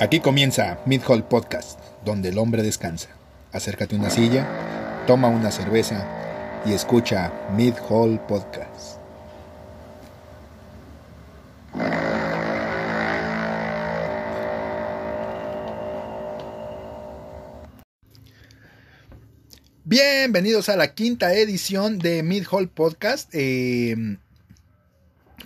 Aquí comienza Mid Hall Podcast, donde el hombre descansa. Acércate a una silla, toma una cerveza y escucha Mid Hall Podcast. Bienvenidos a la quinta edición de Mid Hall Podcast. Eh,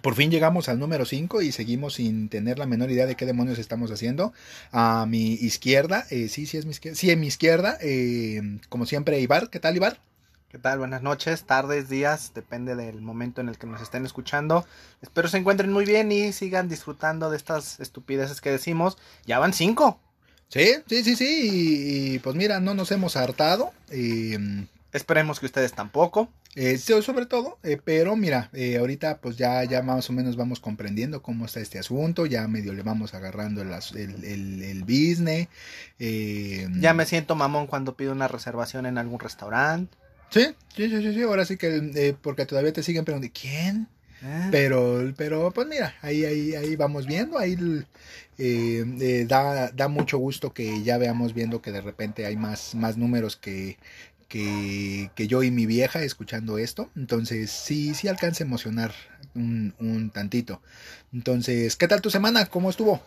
por fin llegamos al número 5 y seguimos sin tener la menor idea de qué demonios estamos haciendo. A mi izquierda, eh, sí, sí es mi izquierda, sí, en mi izquierda, eh, como siempre, Ibar. ¿Qué tal, Ibar? ¿Qué tal? Buenas noches, tardes, días, depende del momento en el que nos estén escuchando. Espero se encuentren muy bien y sigan disfrutando de estas estupideces que decimos. Ya van cinco. Sí, sí, sí, sí. Y, y pues mira, no nos hemos hartado. Eh, Esperemos que ustedes tampoco. Eh, sobre todo, eh, pero mira, eh, ahorita pues ya, ya más o menos vamos comprendiendo cómo está este asunto, ya medio le vamos agarrando el, el, el, el business. eh, Ya me siento mamón cuando pido una reservación en algún restaurante. Sí, sí, sí, sí, sí, ahora sí que, eh, porque todavía te siguen preguntando, ¿quién? ¿Eh? Pero, pero pues mira, ahí, ahí, ahí vamos viendo, ahí eh, eh, da, da mucho gusto que ya veamos viendo que de repente hay más, más números que, que, que yo y mi vieja escuchando esto. Entonces, sí, sí alcanza a emocionar un, un tantito. Entonces, ¿qué tal tu semana? ¿Cómo estuvo?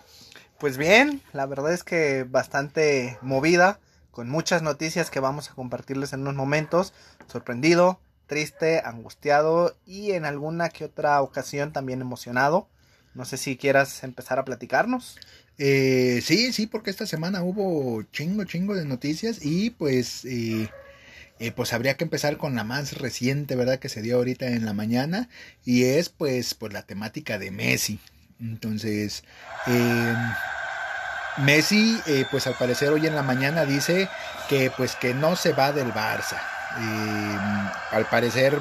Pues bien, la verdad es que bastante movida, con muchas noticias que vamos a compartirles en unos momentos. Sorprendido, triste, angustiado y en alguna que otra ocasión también emocionado. No sé si quieras empezar a platicarnos. Eh, sí, sí, porque esta semana hubo chingo, chingo de noticias y pues, eh, eh, pues habría que empezar con la más reciente, ¿verdad? Que se dio ahorita en la mañana y es pues, pues la temática de Messi. Entonces, eh, Messi, eh, pues al parecer hoy en la mañana dice que pues que no se va del Barça. Eh, al parecer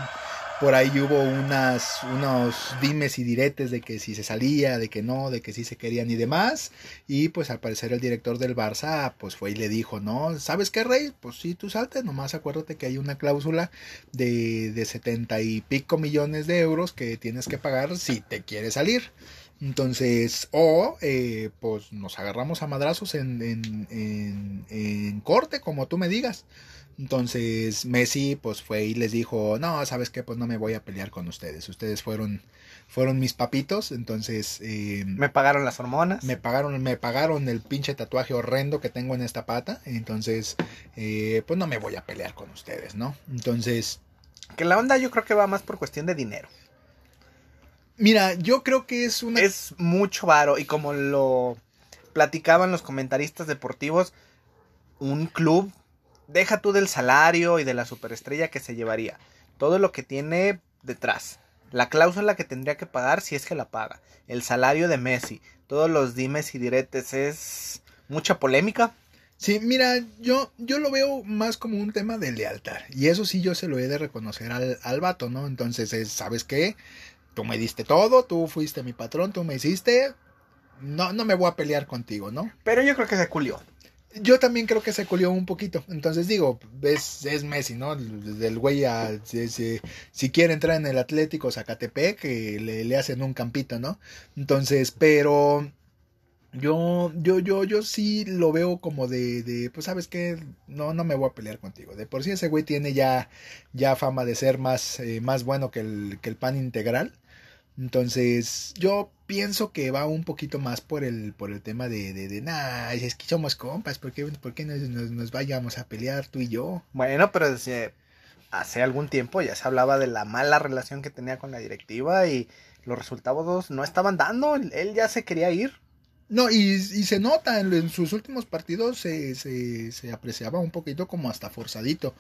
por ahí hubo unas, unos dimes y diretes de que si se salía, de que no, de que sí se querían y demás. Y pues al parecer el director del Barça pues fue y le dijo, no, ¿sabes qué, Rey? Pues sí, tú salte, nomás acuérdate que hay una cláusula de, de 70 y pico millones de euros que tienes que pagar si te quieres salir. Entonces, o eh, pues nos agarramos a madrazos en, en, en, en corte, como tú me digas. Entonces Messi pues fue y les dijo, no, sabes qué, pues no me voy a pelear con ustedes. Ustedes fueron, fueron mis papitos, entonces eh, Me pagaron las hormonas. me pagaron, me pagaron el pinche tatuaje horrendo que tengo en esta pata. Entonces, eh, pues no me voy a pelear con ustedes, ¿no? Entonces, Que la onda yo creo que va más por cuestión de dinero. mira, yo creo que es una Es mucho varo y como lo platicaban los comentaristas deportivos, un club, deja tú del salario y de la superestrella que se llevaría, todo lo que tiene detrás, la cláusula que tendría que pagar si es que la paga, el salario de Messi, todos los dimes y diretes, es mucha polémica. Sí, mira, yo, yo lo veo más como un tema de lealtad. Y eso sí yo se lo he de reconocer al, al vato, ¿no? Entonces, es, ¿sabes qué? Tú me diste todo, tú fuiste mi patrón, tú me hiciste. No, no me voy a pelear contigo, ¿no? Pero yo creo que se culió. Yo también creo que se culió un poquito. Entonces digo, es, es Messi, ¿no? Del güey a, si, si- quiere entrar en el Atlético Zacatepec, que le, le hacen un campito, ¿no? Entonces, pero yo, yo, yo, yo sí lo veo como de, de, pues sabes qué, no, no me voy a pelear contigo. De por sí ese güey tiene ya, ya fama de ser más, eh, más bueno que el, que el pan integral. Entonces, yo pienso que va un poquito más por el, por el tema de, de, de nah, es que somos compas, ¿por qué, nos, nos, nos vayamos a pelear tú y yo? Bueno, pero hace algún tiempo ya se hablaba de la mala relación que tenía con la directiva y los resultados no estaban dando. Él ya se quería ir. No, y, y se nota, en, en sus últimos partidos se, se, se apreciaba un poquito como hasta forzadito.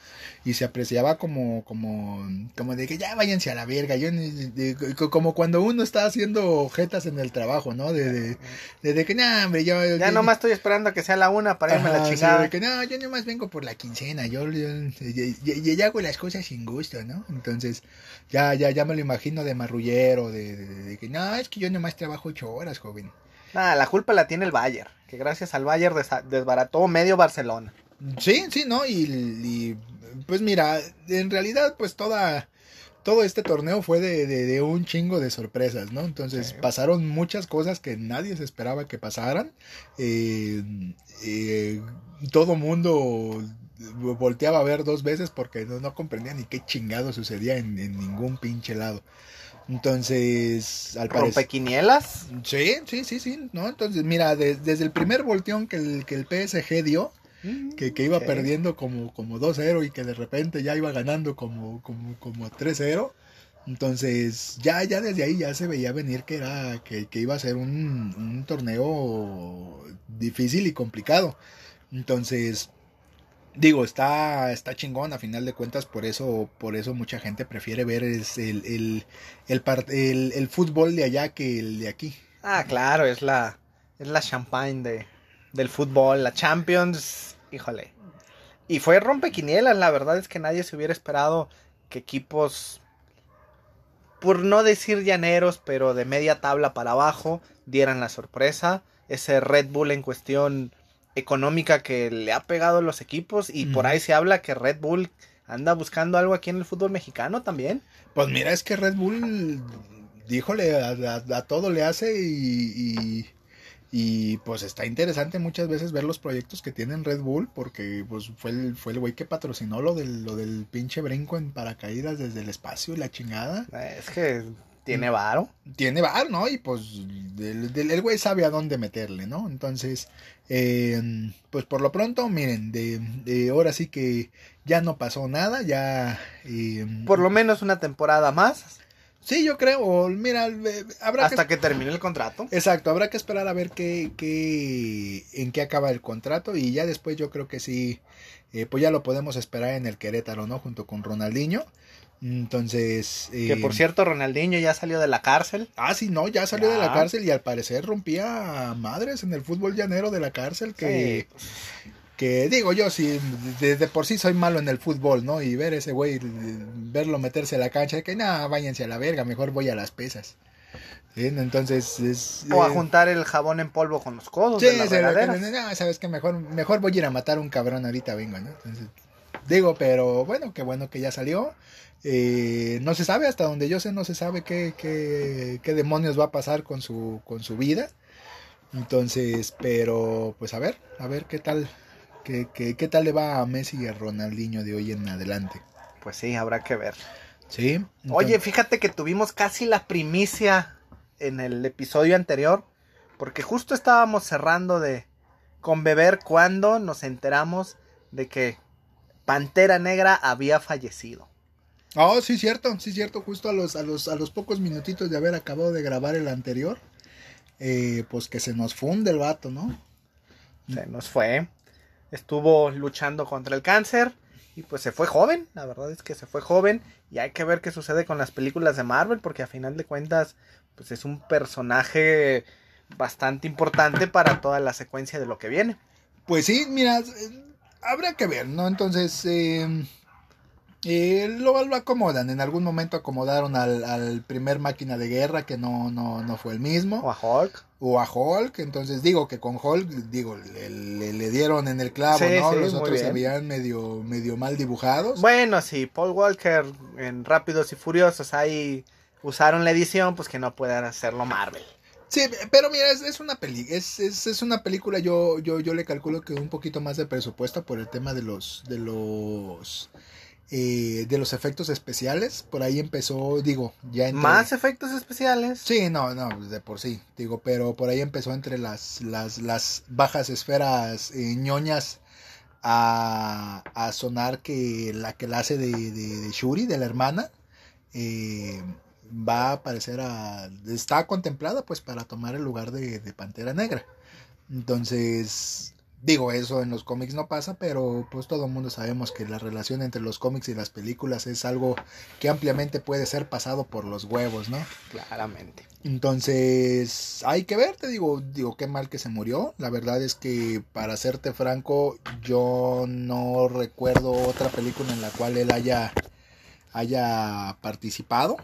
Y se apreciaba como, como, como de que ya váyanse a la verga. Yo, ni- de- de- como cuando uno está haciendo jetas en el trabajo, ¿no? De, que, no, hombre, yo... Ya yo- nomás estoy esperando a que sea la una para irme a la Ajá, sí, chingada. de que no, yo nomás vengo por la quincena, yo, yo, yo- hago las cosas sin gusto, ¿no? Entonces, ya, ya, ya me lo imagino de marrullero, de, de, de que no, es que yo nomás trabajo ocho horas, joven. Nada, la culpa la tiene el Bayern, que gracias al Bayern desbarató medio Barcelona. Sí, sí, ¿no? Y, y, pues mira, en realidad pues toda todo este torneo fue de, de, un chingo de sorpresas, ¿no? Entonces pasaron muchas cosas que nadie se esperaba que pasaran. Eh, eh, todo mundo volteaba a ver dos veces porque no, no comprendía ni qué chingado sucedía en, ningún pinche lado. Entonces, al parecer. ¿Rompequinielas? Sí, sí, sí, sí. ¿no? Entonces, mira, desde el primer volteón que el, que el PSG dio, que, que iba perdiendo como, como 2-0 y que de repente ya iba ganando como, como, como 3-0. Entonces, ya, ya desde ahí ya se veía venir que era, que, que iba a ser un, un, torneo difícil y complicado. Entonces, digo, está, está chingón, a final de cuentas, por eso, por eso mucha gente prefiere ver el, el, el, el, fútbol de allá que el de aquí. Ah, claro, es la, es la champagne de, del fútbol, la Champions híjole. Y fue rompequinielas, la verdad es que nadie se hubiera esperado que equipos, por no decir llaneros, pero de media tabla para abajo, dieran la sorpresa. Ese Red Bull en cuestión económica que le ha pegado a los equipos y por ahí se habla que Red Bull anda buscando algo aquí en el fútbol mexicano también. Pues mira, es que Red Bull, díjole, a, todo le hace y y pues está interesante muchas veces ver los proyectos que tienen Red Bull, porque pues fue el, fue el güey que patrocinó lo del, lo del pinche brinco en paracaídas desde el espacio y la chingada. Es que tiene varo. Tiene varo, ¿no? Y pues el, güey sabe a dónde meterle, ¿no? Entonces, eh, pues por lo pronto, miren, de, de ahora sí que ya no pasó nada, ya... Eh, por lo menos una temporada más. Sí, yo creo. Mira, habrá hasta que, termine el contrato. Exacto, habrá que esperar a ver qué, qué, en qué acaba el contrato y ya después yo creo que sí, eh, pues ya lo podemos esperar en el Querétaro, ¿no? Junto con Ronaldinho. Entonces. que por eh, cierto, Ronaldinho ya salió de la cárcel. Ah, sí, no, ya salió de la cárcel y al parecer rompía madres en el fútbol llanero de la cárcel. Que, que digo yo, si de, por sí soy malo en el fútbol, ¿no? Y ver ese güey, verlo meterse a la cancha, que nada, váyanse a la verga, mejor voy a las pesas. Entonces es... O a eh, juntar el jabón en polvo con los codos. Sí, de no, sabes que mejor, mejor voy a ir a matar a un cabrón ahorita, vengo, ¿no? Entonces, digo, pero bueno, qué bueno que ya salió. Eh, no se sabe, hasta donde yo sé, no se sabe qué, qué, qué demonios va a pasar con su, con su vida. Entonces, pero pues a ver, a ver qué tal, ¿Qué, qué, tal le va a Messi y a Ronaldinho de hoy en adelante? Pues sí, habrá que ver. Sí. Oye, fíjate que tuvimos casi la primicia en el episodio anterior, porque justo estábamos cerrando de con beber cuando nos enteramos de que Pantera Negra había fallecido. Oh, sí, cierto, sí, cierto. Justo a los, a los, a los pocos minutitos de haber acabado de grabar el anterior, eh, pues que se nos funde el vato, ¿no? Se nos fue estuvo luchando contra el cáncer y pues se fue joven, la verdad es que se fue joven y hay que ver qué sucede con las películas de Marvel porque a final de cuentas pues es un personaje bastante importante para toda la secuencia de lo que viene. Pues sí, mira, habrá que ver, ¿no? Entonces, eh, eh, lo, acomodan. En algún momento acomodaron al, primer máquina de guerra que no, no, no fue el mismo. O a Hulk. O a Hulk. Entonces digo que con Hulk, digo, le, le, dieron en el clavo, ¿no? Los otros se veían medio, medio mal dibujados. Bueno, sí, Paul Walker en Rápidos y Furiosos ahí usaron la edición, pues que no puedan hacerlo Marvel. Sí, pero mira, es, una peli es, es, es, una película, yo, yo, yo le calculo que un poquito más de presupuesto por el tema de los, de los eh, de los efectos especiales. Por ahí empezó, digo, ya entre... ¿Más efectos especiales? Sí, no, no, de por sí, digo, pero por ahí empezó entre las, las, las bajas esferas eh, ñoñas a, a, sonar que la que la hace de, de, Shuri, de la hermana, eh, va a aparecer a... está contemplada pues para tomar el lugar de, de Pantera Negra. Entonces, Digo, eso en los cómics no pasa, pero pues todo el mundo sabemos que la relación entre los cómics y las películas es algo que ampliamente puede ser pasado por los huevos, ¿no? Claramente. Entonces, hay que ver, te digo, digo, qué mal que se murió. La verdad es que, para serte franco, yo no recuerdo otra película en la cual él haya, haya participado.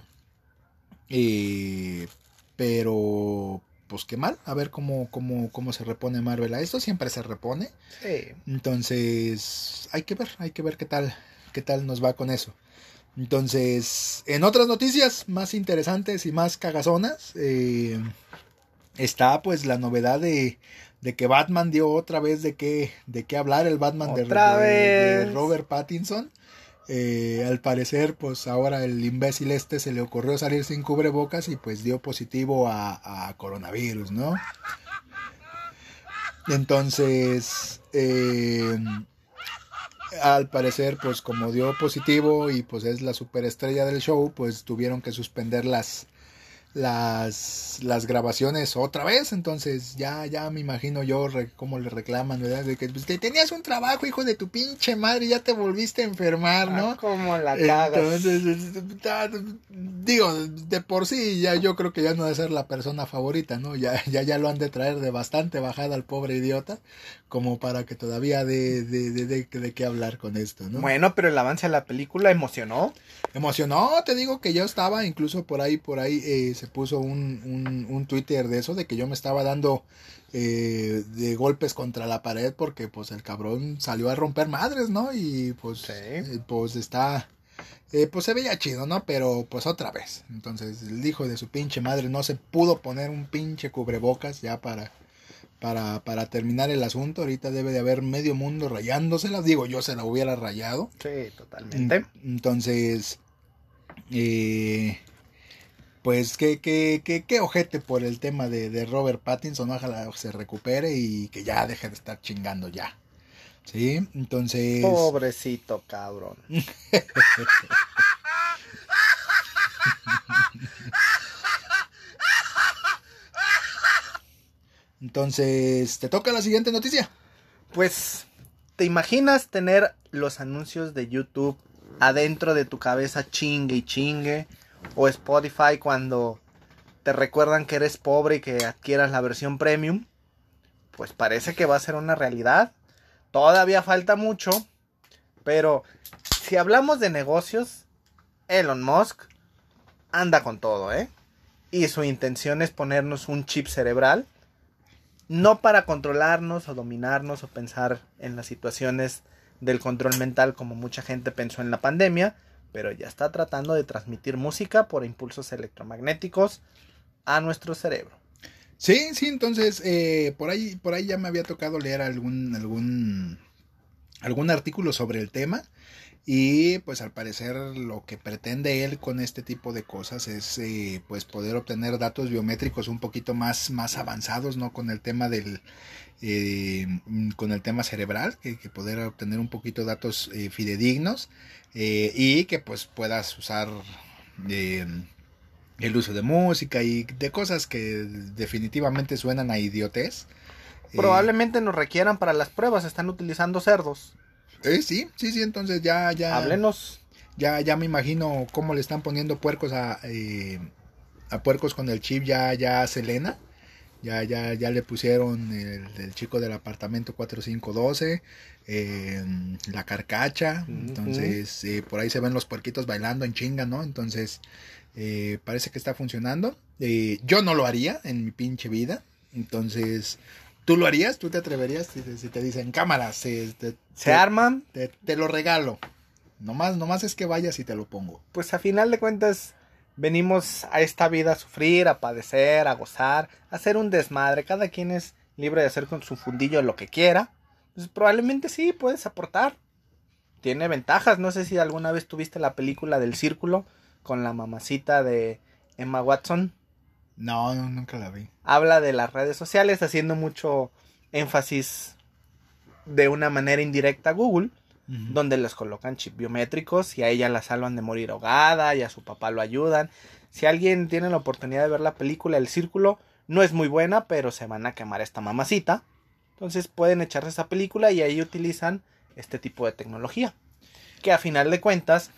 Eh, pero pues qué mal, a ver cómo, cómo, cómo se repone Marvel a esto, siempre se repone. Sí. Entonces, hay que ver, hay que ver qué tal, qué tal nos va con eso. Entonces, en otras noticias más interesantes y más cagazonas, eh, está pues la novedad de, de, que Batman dio otra vez de qué, de qué hablar, el Batman de, de, Robert Pattinson. Eh, al parecer, pues ahora el imbécil este se le ocurrió salir sin cubrebocas y pues dio positivo a, coronavirus, ¿no? Entonces, eh, al parecer, pues como dio positivo y pues es la superestrella del show, pues tuvieron que suspender las, las, las grabaciones otra vez, entonces ya, ya me imagino yo cómo le reclaman, ¿verdad? De que pues, tenías un trabajo, hijo de tu pinche madre, y ya te volviste a enfermar, ¿no? Ah, como la cagas. Entonces, digo, de por sí ya yo creo que ya no debe ser la persona favorita, ¿no? Ya, ya, ya lo han de traer de bastante bajada al pobre idiota, como para que todavía de, de, de, de, qué hablar con esto, ¿no? Bueno, pero el avance de la película emocionó. Emocionó, te digo que yo estaba incluso por ahí, por ahí, eh, se puso un, un, un, Twitter de eso, de que yo me estaba dando eh, de golpes contra la pared porque pues el cabrón salió a romper madres, ¿no? Y pues, eh, pues está, eh, pues se veía chido, ¿no? Pero pues otra vez. Entonces el hijo de su pinche madre no se pudo poner un pinche cubrebocas ya para... Para, para terminar el asunto, ahorita debe de haber medio mundo rayándoselas. Digo, yo se la hubiera rayado. Sí, totalmente. Entonces, eh, pues qué, qué, qué, qué ojete por el tema de, de Robert Pattinson, ojalá se recupere y que ya deje de estar chingando ya. ¿Sí? Entonces... Pobrecito cabrón. Entonces, ¿te toca la siguiente noticia? Pues, ¿te imaginas tener los anuncios de YouTube adentro de tu cabeza chingue y chingue? o Spotify cuando te recuerdan que eres pobre y que adquieras la versión premium, pues parece que va a ser una realidad. Todavía falta mucho, pero si hablamos de negocios, Elon Musk anda con todo, ¿eh? Y su intención es ponernos un chip cerebral, no para controlarnos o dominarnos o pensar en las situaciones del control mental como mucha gente pensó en la pandemia, pero ya está tratando de transmitir música por impulsos electromagnéticos a nuestro cerebro. Sí, sí, entonces eh, por ahí, por ahí ya me había tocado leer algún, algún, algún artículo sobre el tema. Y pues al parecer lo que pretende él con este tipo de cosas es eh, pues poder obtener datos biométricos un poquito más, más avanzados, ¿no? Con el tema del eh, con el tema cerebral, que, poder obtener un poquito datos eh, fidedignos eh, y que pues puedas usar eh, el uso de música y de cosas que definitivamente suenan a idiotez. Probablemente nos requieran para las pruebas, están utilizando cerdos. Eh, sí, sí, sí, entonces ya, ya. Háblenos. Ya, ya me imagino cómo le están poniendo puercos a, a puercos con el chip ya, ya Selena. Ya, ya, ya le pusieron el, el chico del apartamento 4512, eh, la carcacha. Entonces, eh, por ahí se ven los puerquitos bailando en chinga, ¿no? Entonces, eh, parece que está funcionando. Eh, yo no lo haría en mi pinche vida. Entonces, ¿tú lo harías? ¿Tú te atreverías si, si te dicen cámaras? Se, te, ¿Se arman? Te, te, lo regalo. Nomás, nomás es que vayas y te lo pongo. Pues a final de cuentas venimos a esta vida a sufrir, a padecer, a gozar, a hacer un desmadre. Cada quien es libre de hacer con su fundillo lo que quiera. Pues probablemente sí, puedes aportar. Tiene ventajas. No sé si alguna vez tuviste la película del círculo con la mamacita de Emma Watson. No, no, nunca la vi. Habla de las redes sociales, haciendo mucho énfasis de una manera indirecta a Google uh -huh. donde les colocan chip biométricos y a ella la salvan de morir ahogada y a su papá lo ayudan. Si alguien tiene la oportunidad de ver la película El Círculo, no es muy buena, pero se van a quemar esta mamacita. Entonces pueden echarse esa película y ahí utilizan este tipo de tecnología. Que a final de cuentas,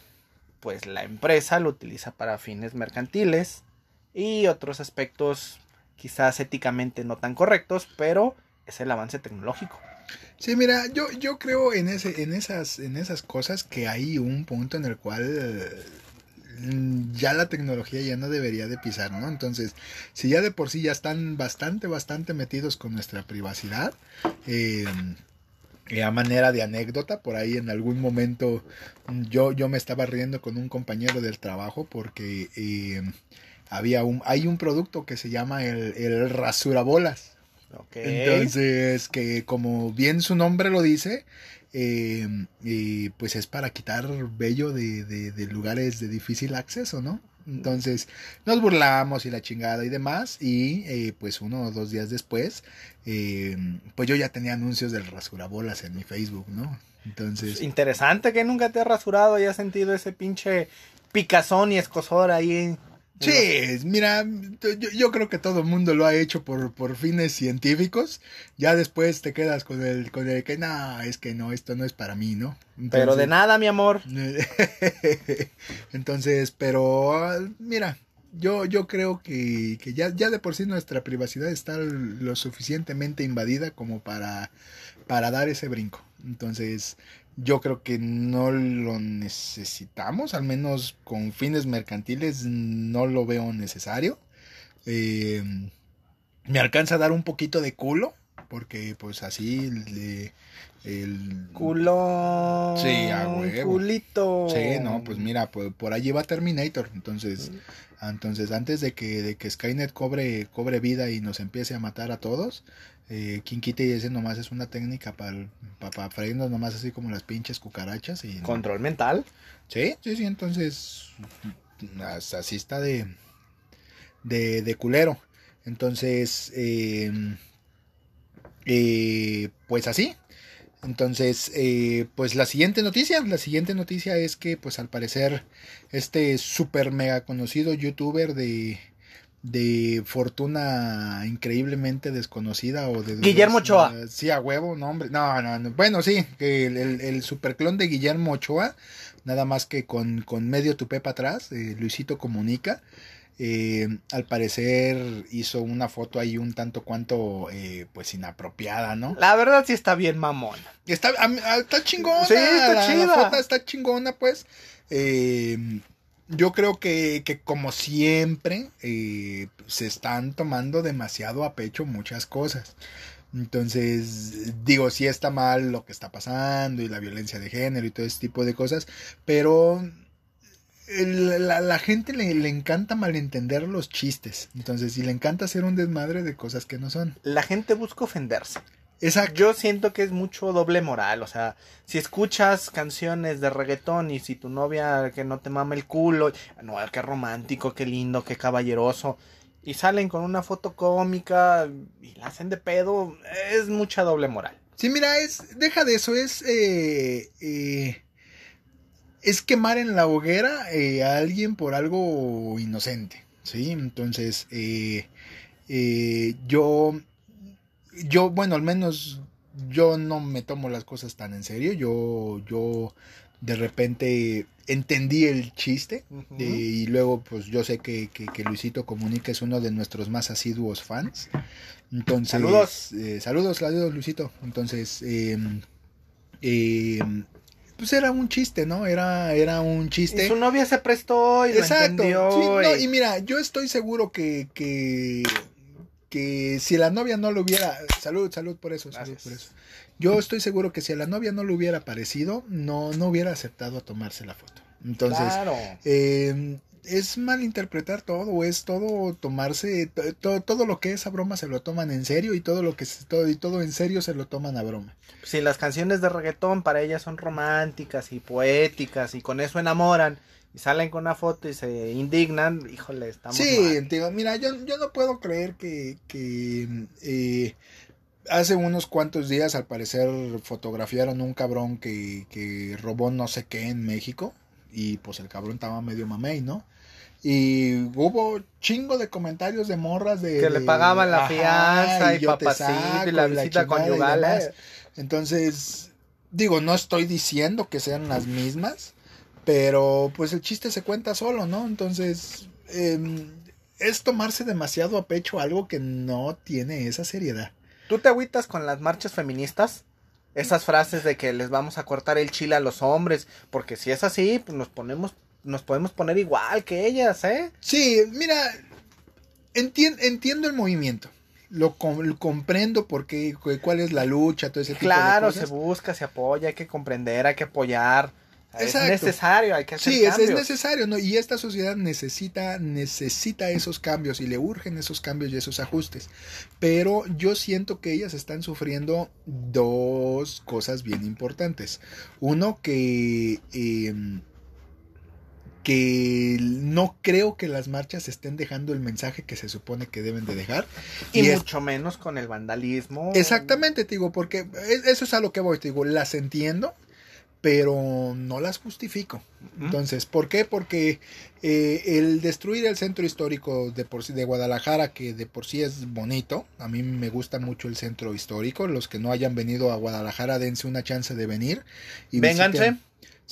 pues la empresa lo utiliza para fines mercantiles y otros aspectos quizás éticamente no tan correctos, pero es el avance tecnológico. Sí, mira, yo, yo creo en ese, en esas, en esas cosas que hay un punto en el cual eh, ya la tecnología ya no debería de pisar, ¿no? Entonces, si ya de por sí ya están bastante, bastante metidos con nuestra privacidad, eh, a manera de anécdota, por ahí en algún momento yo, yo me estaba riendo con un compañero del trabajo porque eh, había un, hay un producto que se llama el, el rasurabolas. Entonces, que como bien su nombre lo dice, eh, pues es para quitar vello de, de, lugares de difícil acceso, ¿no? Entonces nos burlamos y la chingada y demás. Y eh, pues uno o dos días después, eh, pues yo ya tenía anuncios del rasurabolas en mi Facebook, ¿no? Entonces. Interesante que nunca te has rasurado y has sentido ese pinche picazón y escosor ahí Sí, mira, yo, creo que todo el mundo lo ha hecho por, por fines científicos. Ya después te quedas con el, con el que, no, es que no, esto no es para mí, ¿no? pero de nada, mi amor. Entonces, pero, mira, yo, yo creo que, que ya, ya de por sí nuestra privacidad está lo suficientemente invadida como para, para dar ese brinco. Entonces, yo creo que no lo necesitamos, al menos con fines mercantiles no lo veo necesario. Eh, me alcanza a dar un poquito de culo, porque pues así le, el culo sí a huevo. culito. Sí no pues mira por, por allí va Terminator. Entonces entonces antes de que de que Skynet cobre cobre vida y nos empiece a matar a todos eh, quien quite y ese nomás es una técnica para para freírnos nomás así como las pinches cucarachas y control mental sí sí sí entonces así está de de, de culero. Entonces eh, eh, pues así entonces, eh, pues la siguiente noticia, la siguiente noticia es que, pues al parecer, este super mega conocido youtuber de, de fortuna increíblemente desconocida o de... Guillermo Ochoa. sí, a huevo, no, hombre. No, no, Bueno, sí, que el, el, el superclon de Guillermo Ochoa, nada más que con, con medio tupé para atrás, eh, Luisito Comunica. Eh, al parecer hizo una foto ahí un tanto cuanto eh, pues inapropiada, ¿no? La verdad sí está bien mamón. Está, está chingona. Sí, está la, foto está chingona, pues. Eh, yo creo que, que como siempre se están tomando demasiado a pecho muchas cosas. Entonces, digo, sí está mal lo que está pasando y la violencia de género y todo ese tipo de cosas, pero la, la, gente le, le, encanta malentender los chistes. Entonces, y le encanta hacer un desmadre de cosas que no son. La gente busca ofenderse. Exacto. Yo siento que es mucho doble moral. O sea, si escuchas canciones de reggaetón y si tu novia que no te mama el culo, no, qué romántico, qué lindo, qué caballeroso. Y salen con una foto cómica y la hacen de pedo, es mucha doble moral. Sí, mira, es, deja de eso, es, eh, eh, es quemar en la hoguera eh, a alguien por algo inocente, ¿sí? Entonces, eh, eh, yo, yo, bueno, al menos yo no me tomo las cosas tan en serio, yo, yo de repente entendí el chiste y luego pues yo sé que, que, Luisito Comunica es uno de nuestros más asiduos fans. Entonces, saludos. saludos, saludos Luisito. Entonces, eh, pues era un chiste, ¿no? Era, era un chiste. Y su novia se prestó y Exacto. Lo y... mira, yo estoy seguro que, que, que si la novia no lo hubiera, salud, salud por eso, salud por eso. Yo estoy seguro que si a la novia no le hubiera parecido, no, no hubiera aceptado a tomarse la foto. Entonces, claro. eh, es malinterpretar todo, es todo tomarse, todo, todo lo que es a broma se lo toman en serio y todo lo que es todo, y todo en serio se lo toman a broma. Si las canciones de reggaetón para ellas son románticas y poéticas y con eso enamoran y salen con una foto y se indignan, híjole, estamos Sí, mira, yo, yo no puedo creer que, que eh, hace unos cuantos días al parecer fotografiaron un cabrón que, que robó no sé qué en México y pues el cabrón estaba medio mamey, ¿no? Y hubo chingo de comentarios de morras de... Que le pagaban la fianza y, papacito y la visita conyugal. Entonces, digo, no estoy diciendo que sean las mismas, pero pues el chiste se cuenta solo, ¿no? Entonces, em, es tomarse demasiado a pecho algo que no tiene esa seriedad. ¿Tú te agüitas con las marchas feministas? Esas frases de que les vamos a cortar el chile a los hombres, porque si es así, pues nos ponemos nos podemos poner igual que ellas, ¿eh? Sí, mira, entiendo el movimiento. lo, comprendo porque cuál es la lucha, todo ese claro, tipo de cosas. se busca, se apoya, hay que comprender, hay que apoyar. Es necesario, hay que hacer Sí, es, es, necesario, ¿no? Y esta sociedad necesita, necesita esos cambios y le urgen esos cambios y esos ajustes. Pero yo siento que ellas están sufriendo dos cosas bien importantes. Uno que... Em, que no creo que las marchas estén dejando el mensaje que se supone que deben de dejar. Y, mucho menos con el vandalismo. Exactamente, te digo, porque e, eso es a lo que voy, te digo, las entiendo, pero no las justifico. Entonces, ¿por qué? Porque eh, el destruir el centro histórico de, por sí, de Guadalajara, que de por sí es bonito, a mí me gusta mucho el centro histórico, los que no hayan venido a Guadalajara, dense una chance de venir. Y vénganse.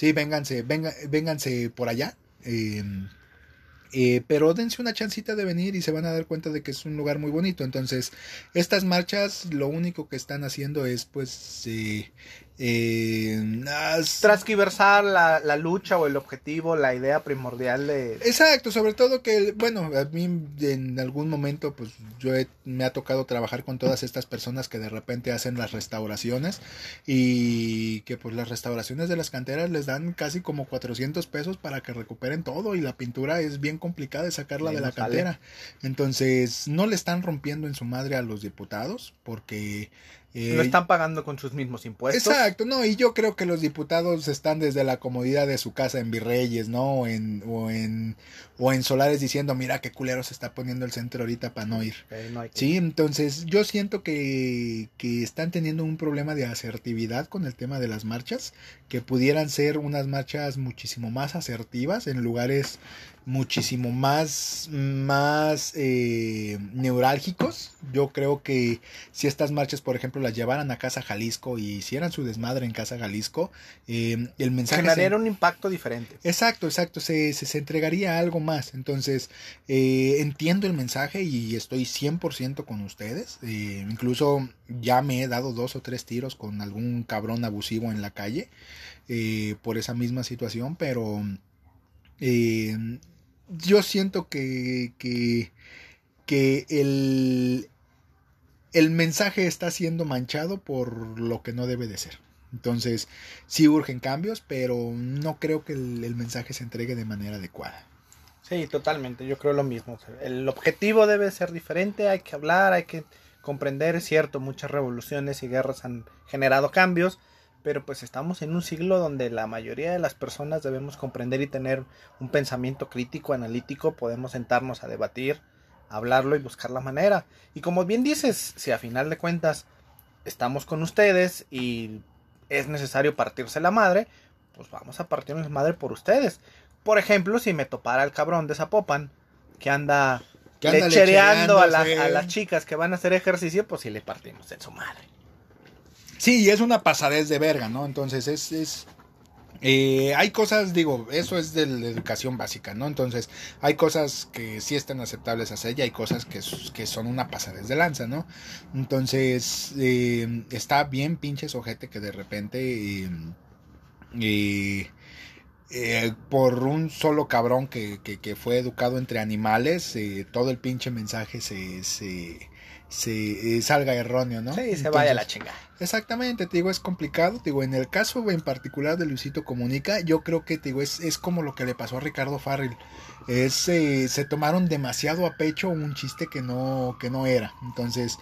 Sí, vénganse, vénganse por allá. Eh, eh, pero dense una chancita de venir y se van a dar cuenta de que es un lugar muy bonito. Entonces, estas marchas lo único que están haciendo es pues eh, eh, Transquiversar la, la, lucha o el objetivo, la idea primordial de... Exacto, sobre todo que, bueno, a mí en algún momento pues yo me ha tocado trabajar con todas estas personas que de repente hacen las restauraciones y que pues las restauraciones de las canteras les dan casi como 400 pesos para que recuperen todo y la pintura es bien complicada de sacarla de la cantera. Entonces no le están rompiendo en su madre a los diputados porque lo están pagando con sus mismos impuestos. Exacto, no, y yo creo que los diputados están desde la comodidad de su casa en Virreyes, ¿no? O en, o en, o en Solares diciendo, mira qué culero se está poniendo el centro ahorita para no ir. Sí, entonces yo siento que, que están teniendo un problema de asertividad con el tema de las marchas, que pudieran ser unas marchas muchísimo más asertivas en lugares muchísimo más, más eh, neurálgicos. Yo creo que si estas marchas, por ejemplo, las llevaran a Casa Jalisco y hicieran su desmadre en Casa Jalisco, eh, el mensaje... Generaría un impacto diferente. Exacto, exacto, se, se, entregaría algo más. Entonces, eh, entiendo el mensaje y estoy 100% con ustedes. incluso ya me he dado dos o tres tiros con algún cabrón abusivo en la calle por esa misma situación, pero... Eh, yo siento que, que, el, el mensaje está siendo manchado por lo que no debe de ser. Entonces, sí urgen cambios, pero no creo que el, mensaje se entregue de manera adecuada. Sí, totalmente, yo creo lo mismo. El objetivo debe ser diferente, hay que hablar, hay que comprender, es cierto, muchas revoluciones y guerras han generado cambios, pero pues estamos en un siglo donde la mayoría de las personas debemos comprender y tener un pensamiento crítico, analítico, podemos sentarnos a debatir, hablarlo y buscar la manera. Y como bien dices, si a final de cuentas estamos con ustedes y es necesario partirse la madre, pues vamos a partirnos la madre por ustedes. Por ejemplo, si me topara el cabrón de Zapopan que anda, lechereando, a, a las chicas que van a hacer ejercicio, pues si le partimos en su madre. Sí, es una pasadez de verga, ¿no? Entonces es... es eh, hay cosas, digo, eso es de la educación básica, ¿no? Entonces, hay cosas que sí están aceptables hacer y hay cosas que, que son una pasadez de lanza, ¿no? Entonces, eh, está bien pinches ojete que de repente, eh, por un solo cabrón que, que, fue educado entre animales, todo el pinche mensaje se, se, se salga erróneo, ¿no? Sí, se vaya a la chingada. Exactamente, te digo, es complicado. Te digo, en el caso en particular de Luisito Comunica, yo creo que te digo, es, es como lo que le pasó a Ricardo Farrell. Es, eh, se tomaron demasiado a pecho un chiste que no, que no era. Entonces,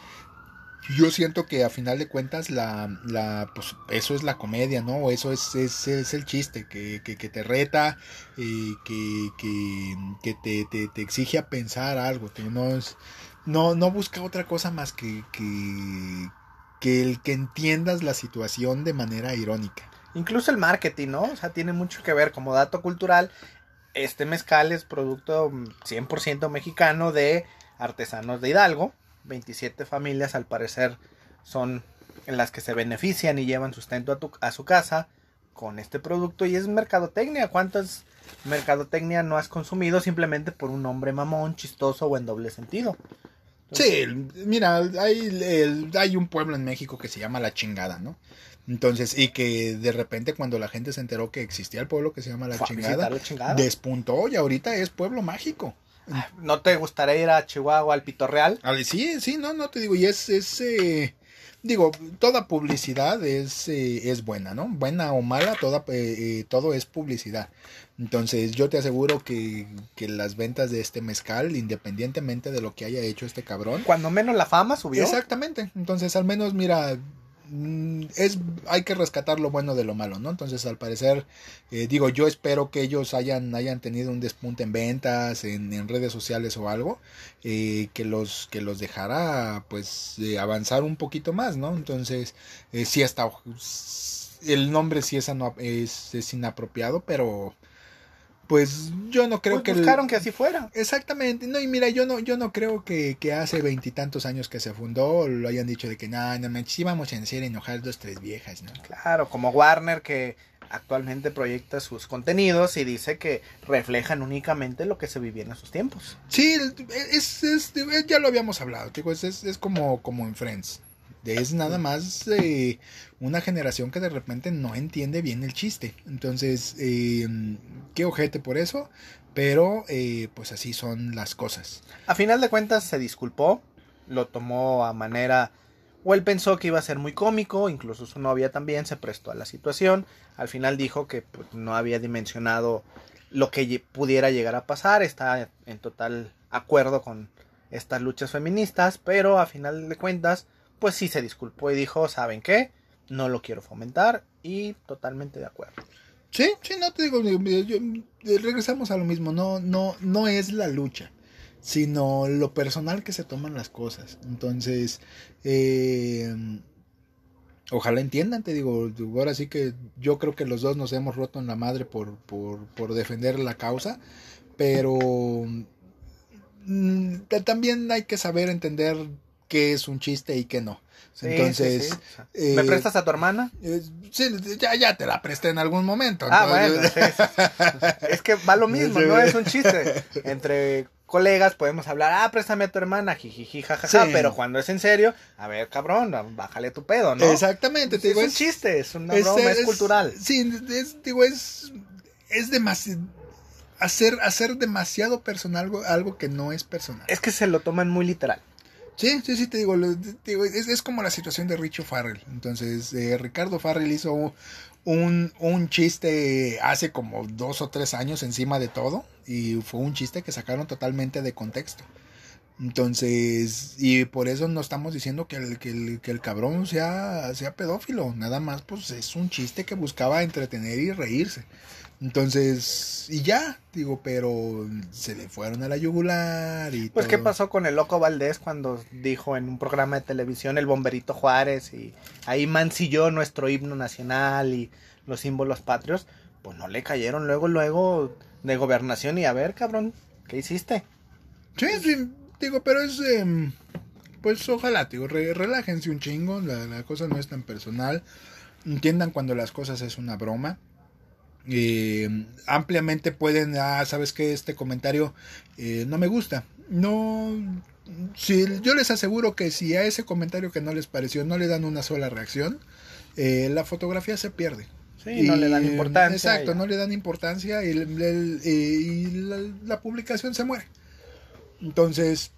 yo siento que a final de cuentas la, la pues eso es la comedia, ¿no? Eso es, es, es el chiste, que, que, que te reta, y que, que, que te, te, te, exige a pensar algo, no es no, no busca otra cosa más que, que, el que entiendas la situación de manera irónica. Incluso el marketing, ¿no? O sea, tiene mucho que ver como dato cultural. Este mezcal es producto 100% mexicano de artesanos de Hidalgo. 27 familias al parecer son en las que se benefician y llevan sustento a, tu, a su casa con este producto y es mercadotecnia. ¿Cuántas mercadotecnia no has consumido simplemente por un nombre mamón, chistoso o en doble sentido? Sí, mira, hay, hay un pueblo en México que se llama La Chingada, ¿no? Entonces, y que de repente cuando la gente se enteró que existía el pueblo que se llama La Chingada, despuntó y ahorita es pueblo mágico. ¿No te gustaría ir a Chihuahua, al Pito Real? Sí, sí, no, no te digo, y es, es eh, digo, toda publicidad es, eh, es buena, ¿no? Buena o mala, toda, eh, todo es publicidad. Entonces yo te aseguro que, que, las ventas de este mezcal, independientemente de lo que haya hecho este cabrón. Cuando menos la fama subió. Exactamente. Entonces al menos mira, es hay que rescatar lo bueno de lo malo, ¿no? Entonces, al parecer, eh, digo, yo espero que ellos hayan, hayan tenido un despunte en ventas, en, redes sociales o algo, eh, que los que los dejara, pues, avanzar un poquito más, ¿no? Entonces, eh, sí está, el nombre sí es, es, es inapropiado, pero pues yo no creo pues que buscaron que así fuera. Exactamente no y mira yo no yo no creo que, hace veintitantos años que se fundó lo hayan dicho de que nada no, no sí vamos a hacer enojar dos tres viejas no claro como Warner que actualmente proyecta sus contenidos y dice que reflejan únicamente lo que se vivía en esos tiempos. Sí es, es, ya lo habíamos hablado es, es como como en Friends es nada más eh, una generación que de repente no entiende bien el chiste. Entonces, eh, qué ojete por eso, pero eh, pues así son las cosas. A final de cuentas se disculpó, lo tomó a manera... O él pensó que iba a ser muy cómico, incluso su novia también se prestó a la situación. Al final dijo que pues, no había dimensionado lo que pudiera llegar a pasar, está en total acuerdo con estas luchas feministas, pero a final de cuentas pues sí se disculpó y dijo, ¿saben qué? No lo quiero fomentar y totalmente de acuerdo. Sí, sí, no te digo, regresamos a lo mismo, no, no, no es la lucha, sino lo personal que se toman las cosas. Entonces, eh, ojalá entiendan, te digo, ahora sí que yo creo que los dos nos hemos roto en la madre por, por, por defender la causa, pero mm, también hay que saber entender qué es un chiste y qué no. Entonces, ¿me eh, prestas a tu hermana? sí, ya, ya te la presté en algún momento. Ah, bueno, es que va lo mismo, no es un chiste. Entre colegas podemos hablar, ah, préstame a tu hermana, jijiji, jajaja, pero cuando es en serio, a ver, cabrón, bájale tu pedo, ¿no? Exactamente, te digo, es, un chiste, es una broma, es, cultural. Sí, es, digo, es, es demasiado hacer, hacer demasiado personal algo, algo que no es personal. Es que se lo toman muy literal. Sí, sí, sí, te digo, es, como la situación de Richo Farrell. Entonces, eh, Ricardo Farrell hizo un, un chiste hace como dos o tres años encima de todo y fue un chiste que sacaron totalmente de contexto. Entonces, y por eso no estamos diciendo que el, que el, que el cabrón sea, sea pedófilo, nada más pues es un chiste que buscaba entretener y reírse. Entonces, y ya, digo, pero se le fueron a la yugular y Pues, ¿qué pasó con el loco Valdés cuando dijo en un programa de televisión el bomberito Juárez y ahí mancilló nuestro himno nacional y los símbolos patrios? Pues no le cayeron luego, luego de gobernación y a ver, cabrón, ¿qué hiciste? Sí, sí, digo, pero es. Em, pues ojalá, digo, relájense un chingo, la, la cosa no es tan personal. Entiendan cuando las cosas es una broma eh, ampliamente pueden, ah, sabes que este comentario eh, no me gusta. No, si, yo les aseguro que si a ese comentario que no les pareció no le dan una sola reacción, eh, la fotografía se pierde. Sí, no le dan importancia. Exacto, no le dan importancia y, y la, la publicación se muere. Entonces,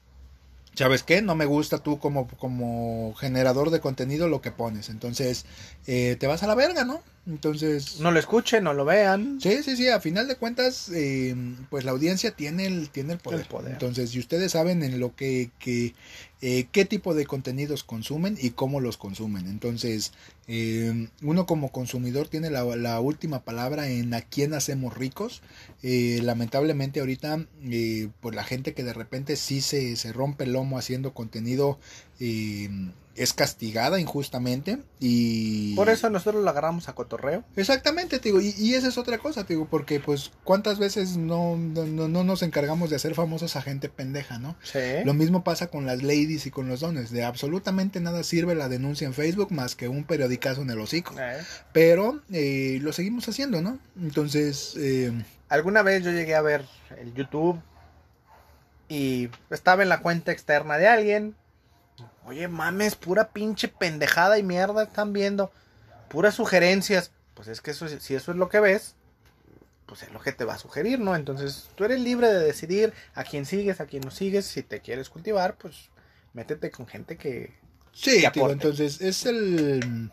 ¿sabes qué? No me gusta tú como, como generador de contenido lo que pones. Entonces, eh, te vas a la verga, ¿no? Entonces... No lo escuchen, no lo vean. Sí, sí, sí, a final de cuentas, eh, pues la audiencia tiene el, tiene el poder. Entonces, si ustedes saben en lo que, que eh, qué tipo de contenidos consumen y cómo los consumen. Entonces, eh, uno como consumidor tiene la, la, última palabra en a quién hacemos ricos. Eh, lamentablemente ahorita, pues la gente que de repente sí se, se rompe el lomo haciendo contenido es castigada injustamente y... Por eso nosotros lo agarramos a cotorreo. Exactamente, digo, y, y, esa es otra cosa, digo, porque pues cuántas veces no, no, no, nos encargamos de hacer famosos a gente pendeja, ¿no? Sí. Lo mismo pasa con las ladies y con los dones, de absolutamente nada sirve la denuncia en Facebook más que un periodicazo en el hocico. Eh. Pero eh, lo seguimos haciendo, ¿no? Entonces... Eh... Alguna vez yo llegué a ver el YouTube y estaba en la cuenta externa de alguien Oye, mames, pura pinche pendejada y mierda están viendo. Puras sugerencias. Pues es que eso, si eso es lo que ves, pues es lo que te va a sugerir, ¿no? Entonces tú eres libre de decidir a quién sigues, a quién no sigues. Si te quieres cultivar, pues métete con gente que... Sí, que tío, entonces es el...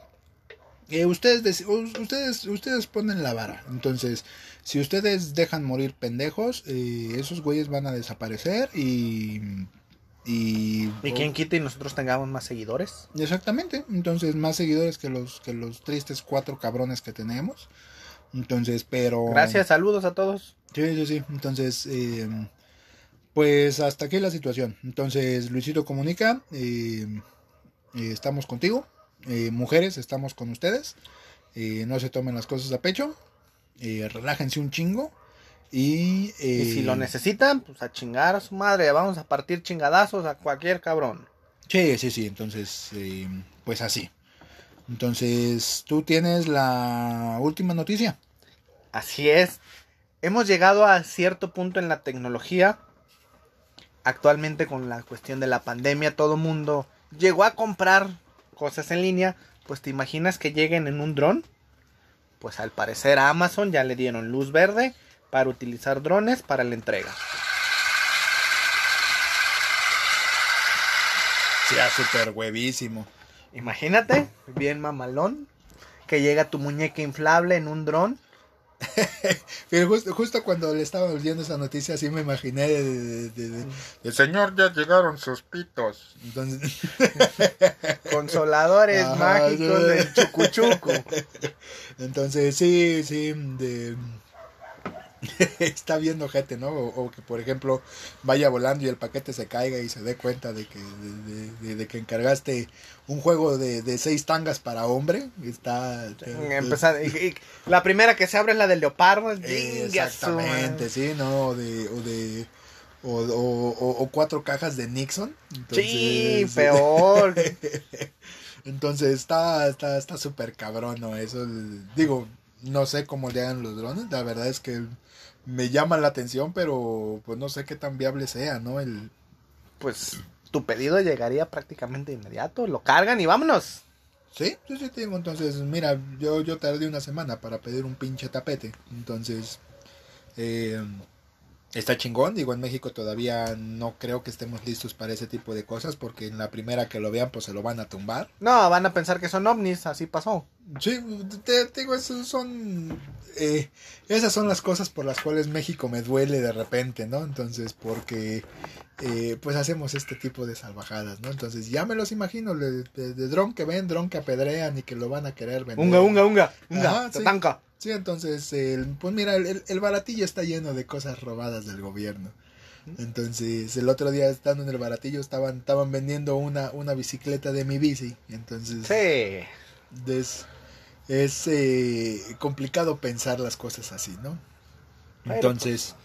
eh, ustedes, ustedes, ustedes ponen la vara. Entonces, si ustedes dejan morir pendejos, eh, esos güeyes van a desaparecer y... Y, Y quien quita y nosotros tengamos más seguidores. Exactamente, entonces más seguidores que los que los tristes cuatro cabrones que tenemos. Entonces, pero Gracias, saludos a todos. Sí, sí, sí. Entonces, eh, pues hasta aquí la situación. Entonces, Luisito comunica, eh, estamos contigo. Eh, mujeres, estamos con ustedes. Eh, no se tomen las cosas a pecho. Eh, relájense un chingo. Y, eh, Y si lo necesitan, pues a chingar a su madre. Vamos a partir chingadazos a cualquier cabrón. Sí, sí, sí. Entonces, pues así. Entonces, tú tienes la última noticia. Así es. Hemos llegado a cierto punto en la tecnología. Actualmente con la cuestión de la pandemia, todo mundo llegó a comprar cosas en línea. Pues te imaginas que lleguen en un dron. Pues al parecer a Amazon ya le dieron luz verde para utilizar drones para la entrega. Sea súper huevísimo. Imagínate, bien mamalón, que llega tu muñeca inflable en un dron. Pero justo, justo cuando le estaba viendo esa noticia, así me imaginé de, de- de- de- El señor ya llegaron sus pitos. Entonces, Consoladores Ajá, mágicos sí. del chucuchuco. entonces sí, sí, de... está viendo gente, ¿no? O, o que, por ejemplo, vaya volando y el paquete se caiga y se dé cuenta de que, de, de- de- de que encargaste un juego de, de seis tangas para hombre. Está... Empezar- y- y la primera que se abre es la del leopardo. Eh. Exactamente, sí, ¿no? O de... O de o, o- cuatro cajas de Nixon. Sí, Entonces, peor. Entonces está está está súper cabrón, ¿no? Eso, digo, no sé cómo le hagan los drones, la verdad es que me llama la atención, pero pues no sé qué tan viable sea, ¿no? El, Pues tu pedido llegaría prácticamente inmediato. Lo cargan y vámonos. sí, sí, sí, tengo, entonces, mira, yo, yo tardé una semana para pedir un pinche tapete, entonces, eh, está chingón, digo, en México todavía no creo que estemos listos para ese tipo de cosas, porque en la primera que lo vean, pues se lo van a tumbar. No, van a pensar que son ovnis. Así pasó. Sí, te, te digo, esos son. eh, esas son las cosas por las cuales México me duele de repente, ¿no? Entonces, porque. eh, pues hacemos este tipo de salvajadas, ¿no? Entonces, ya me los imagino, de, de, de dron que ven, dron que apedrean y que lo van a querer vender. Unga, unga, unga. Unga. Ajá, sí. tatanca. Sí, entonces, el, pues mira, el, baratillo está lleno de cosas robadas del gobierno. Entonces, el otro día estando en el baratillo estaban, estaban vendiendo una, una bicicleta de mi bici. Entonces, Sí. es, es eh, complicado pensar las cosas así, ¿no? Entonces,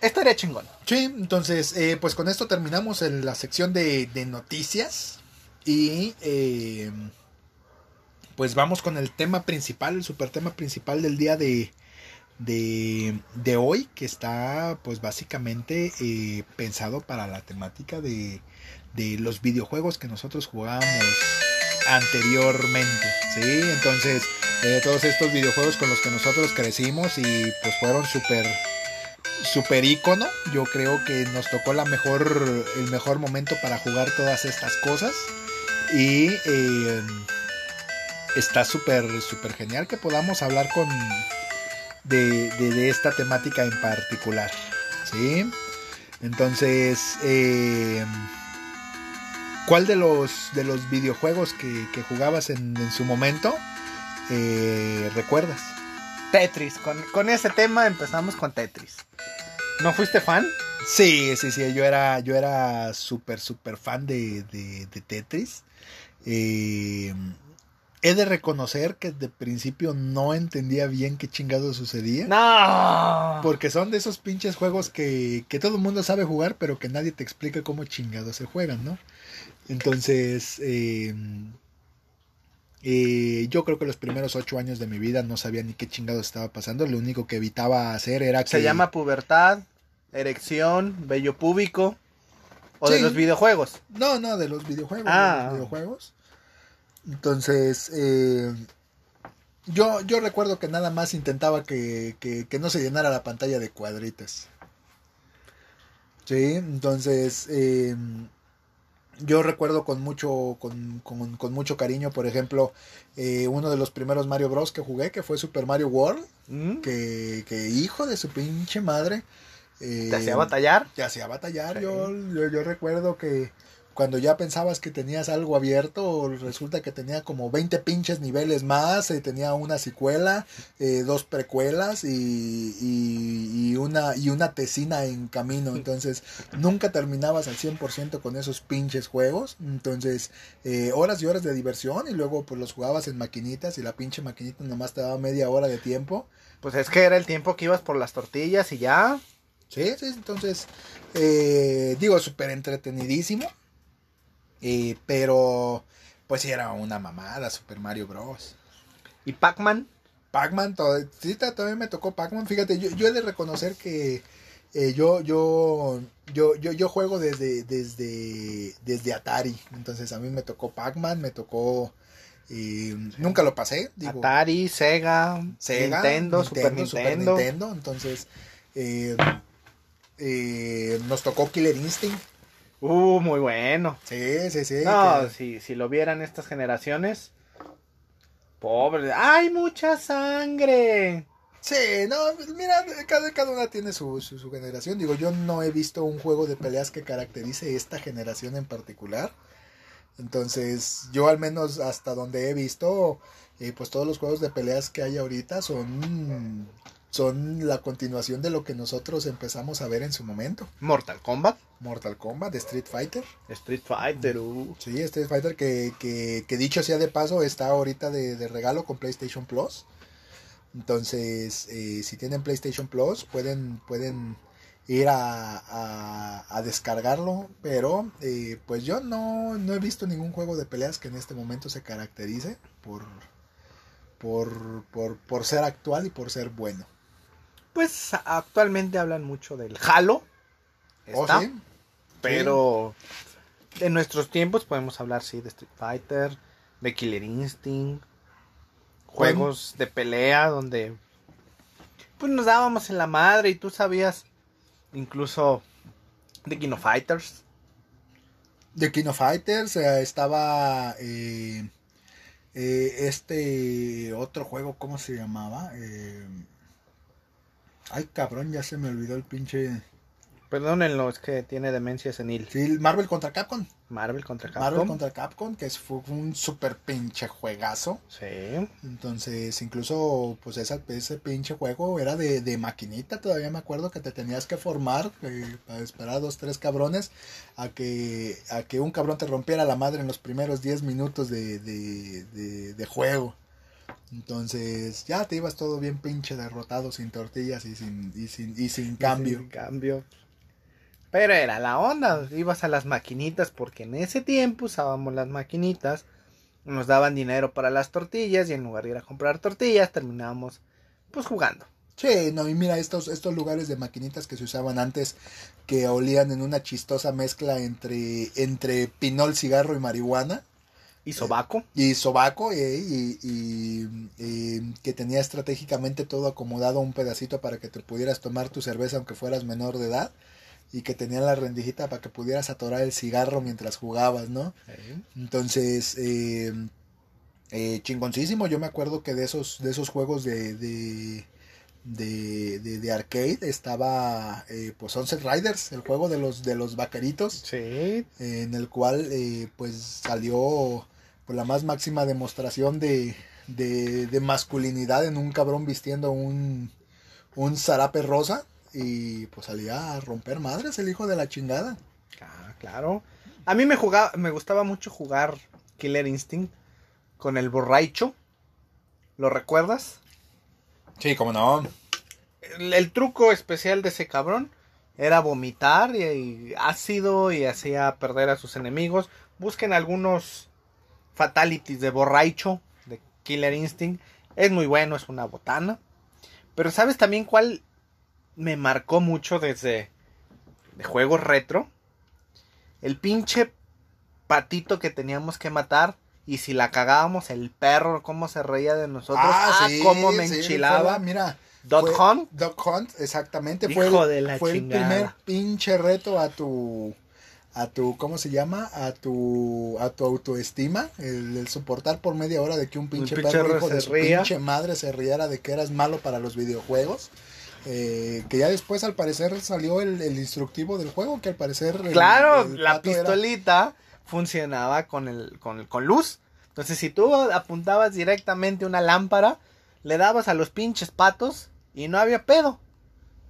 Estaría chingón. sí, entonces, eh, pues con esto terminamos el- la sección de, de noticias y eh, pues vamos con el tema principal, el super tema principal del día de, de, de hoy, que está pues básicamente eh, pensado para la temática de, de los videojuegos que nosotros jugábamos anteriormente, ¿sí? Entonces, eh, todos estos videojuegos con los que nosotros crecimos y pues fueron súper super ícono. Yo creo que nos tocó el mejor momento para jugar todas estas cosas. Y eh, está súper, súper genial que podamos hablar con de, de- de esta temática en particular. ¿Sí? Entonces, eh, ¿cuál de los, de los videojuegos que, que jugabas en, en su momento eh, recuerdas? Tetris. Con, con ese tema empezamos con Tetris. ¿No fuiste fan? Sí, sí, sí, yo era, yo era súper, súper fan de, de, de Tetris. Eh, he de reconocer que de principio no entendía bien qué chingado sucedía. No. Porque son de esos pinches juegos que, que todo el mundo sabe jugar, pero que nadie te explica cómo chingados se juegan, ¿no? Entonces, eh, eh, yo creo que los primeros ocho años de mi vida no sabía ni qué chingados estaba pasando. Lo único que evitaba hacer era que... Se llama pubertad, erección, vello púbico. O de los videojuegos. No, no, de los videojuegos. Ah. De los videojuegos. Entonces, eh, Yo, yo recuerdo que nada más intentaba que, que, que no se llenara la pantalla de cuadritos. Sí, entonces eh, yo recuerdo con mucho, con, con, con mucho cariño, por ejemplo, eh, uno de los primeros Mario Bros. que jugué, que fue Super Mario World, ¿Mm? que, que hijo de su pinche madre. eh, ¿Te hacía batallar? Te hacía batallar, Sí. yo, yo, yo recuerdo que cuando ya pensabas que tenías algo abierto, resulta que tenía como 20 pinches niveles más, eh, tenía una secuela, eh, dos precuelas y, y, y una, y una tesina en camino, entonces nunca terminabas al 100% con esos pinches juegos, entonces eh, horas y horas de diversión y luego pues los jugabas en maquinitas y la pinche maquinita nomás te daba media hora de tiempo. Pues es que era el tiempo que ibas por las tortillas y ya. Sí, sí, entonces, eh, digo, súper entretenidísimo. Eh, pero, pues sí, era una mamada Super Mario Bros. ¿Y Pac-Man? Pac-Man, sí, ta- todavía me tocó Pac-Man. Fíjate, yo, yo he de reconocer que eh, yo, yo, yo, yo, yo juego desde, desde, desde Atari. Entonces, a mí me tocó Pac-Man, me tocó... eh, nunca lo pasé, digo. Atari, Sega, Sega, Nintendo, Super Nintendo. Nintendo, Entonces, eh, eh, nos tocó Killer Instinct. Uh, muy bueno. Sí, sí, sí. no, que- si, si lo vieran estas generaciones. Pobre. ¡Hay mucha sangre! Sí, no, mira, cada, cada una tiene su, su, su generación. Digo, yo no he visto un juego de peleas que caracterice esta generación en particular. Entonces, yo al menos hasta donde he visto, eh, pues todos los juegos de peleas que hay ahorita son, son la continuación de lo que nosotros empezamos a ver en su momento. Mortal Kombat, Mortal Kombat, Street Fighter. Street Fighter. uh. Sí, Street Fighter que, que, que dicho sea de paso está ahorita de, de regalo con PlayStation Plus. Entonces, eh, si tienen PlayStation Plus, pueden, pueden ir a, a, a descargarlo. Pero, eh, pues yo no, no he visto ningún juego de peleas que en este momento se caracterice por, por, por, por ser actual y por ser bueno. Pues actualmente hablan mucho del Halo. ¿Oh, Está, sí? Pero en nuestros tiempos podemos hablar, sí, de Street Fighter, de Killer Instinct, juegos de pelea donde pues nos dábamos en la madre y tú sabías incluso de King of Fighters. de King of Fighters eh, estaba eh, eh, este otro juego, ¿cómo se llamaba? Ay, cabrón, ya se me olvidó el pinche... Perdónenlo, es que tiene demencia senil. Sí, Marvel contra Capcom. Marvel contra Capcom. Marvel contra Capcom, que fue un super pinche juegazo. Sí. Entonces, incluso, pues esa, ese pinche juego era de, de maquinita. Todavía me acuerdo que te tenías que formar eh, para esperar a dos, tres cabrones a que, a que un cabrón te rompiera la madre en los primeros 10 minutos de, de, de- de juego. Entonces, ya te ibas todo bien pinche derrotado, sin tortillas y sin, y sin, y sin cambio. Sin cambio. Pero era la onda, ibas a las maquinitas porque en ese tiempo usábamos las maquinitas, nos daban dinero para las tortillas y en lugar de ir a comprar tortillas terminábamos pues jugando. Sí, no, y mira, estos, estos lugares de maquinitas que se usaban antes, que olían en una chistosa mezcla entre, entre pinol, cigarro y marihuana, Y sobaco, y sobaco, eh, y, y- y que tenía estratégicamente todo acomodado un pedacito para que te pudieras tomar tu cerveza aunque fueras menor de edad, y que tenía la rendijita para que pudieras atorar el cigarro mientras jugabas, ¿no? Entonces, eh, eh, chingoncísimo. Yo me acuerdo que de esos, de esos juegos de, de, de, de- de arcade estaba eh, pues Sunset Riders, el juego de los, de los vaqueritos, sí, eh, en el cual eh, pues salió pues, la más máxima demostración de, de, de masculinidad en un cabrón vistiendo un, un zarape rosa. Y pues salía a romper madres el hijo de la chingada. ah, claro. A mí me jugaba, me gustaba mucho jugar Killer Instinct con el borracho. ¿Lo recuerdas? Sí, como no. el, el truco especial de ese cabrón era vomitar y, y ácido y hacía perder a sus enemigos. Busquen algunos fatalities de borracho de Killer Instinct. Es muy bueno, es una botana. Pero ¿sabes también cuál me marcó mucho desde de juegos retro? El pinche patito que teníamos que matar Y si la cagábamos, el perro, cómo se reía de nosotros. Ah, Ah, sí, cómo me sí, enchilaba. la- mira. Dot Hunt. Dot Hunt, exactamente. Hijo fue de la fue el primer pinche reto a tu. A tu, ¿cómo se llama? A tu, a tu autoestima, el, el soportar por media hora de que un pinche, perro hijo de su ría. pinche madre se riera de que eras malo para los videojuegos. Eh, que ya después al parecer salió el, el instructivo del juego, que al parecer... el- Claro, la era- pistolita funcionaba con, el, con, con luz. Entonces, si tú apuntabas directamente una lámpara, le dabas a los pinches patos y no había pedo.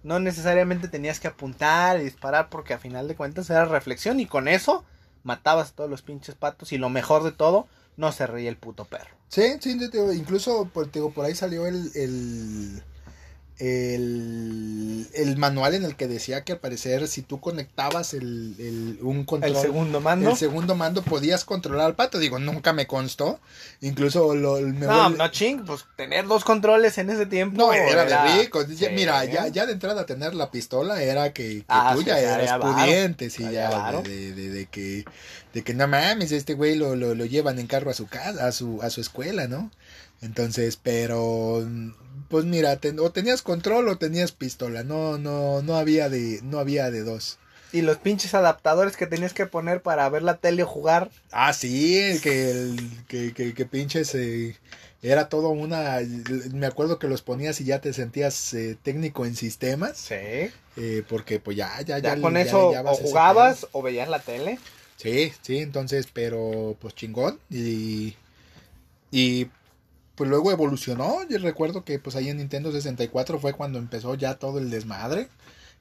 No necesariamente tenías que apuntar y disparar porque a final de cuentas era reflexión y con eso matabas a todos los pinches patos y lo mejor de todo, no se reía el puto perro. Sí, sí, incluso por, digo, por ahí salió el, el, el, el manual en el que decía que al parecer si tú conectabas el, el- un control, El segundo mando. el segundo mando podías controlar al pato. Digo, nunca me constó. Incluso lo, me No, no ching, pues tener dos controles en ese tiempo. No, era de rico. Ya- Sí. Mira, ya, ya de entrada tener la pistola era que, que Ah, tú sí, ya eras pudiente, sí, Ya de- de- de que, de que no mames, este güey lo, lo, lo llevan en carro a su casa, a su, a su escuela, ¿no? Entonces, pero, pues mira, ten- o tenías control o tenías pistola, no, no, no había de, no había de dos. Y los pinches adaptadores que tenías que poner para ver la tele o jugar. Ah, sí, que, el, que, que, que pinches, eh, era todo una, me acuerdo que los ponías y ya te sentías eh, técnico en sistemas. Sí. Eh, porque pues ya, ya, Ya, ya. con ya eso o jugabas o veías la tele. Sí, sí, entonces, pero pues chingón. Y, y pues luego evolucionó. Yo recuerdo que pues ahí en Nintendo 64 fue cuando empezó ya todo el desmadre.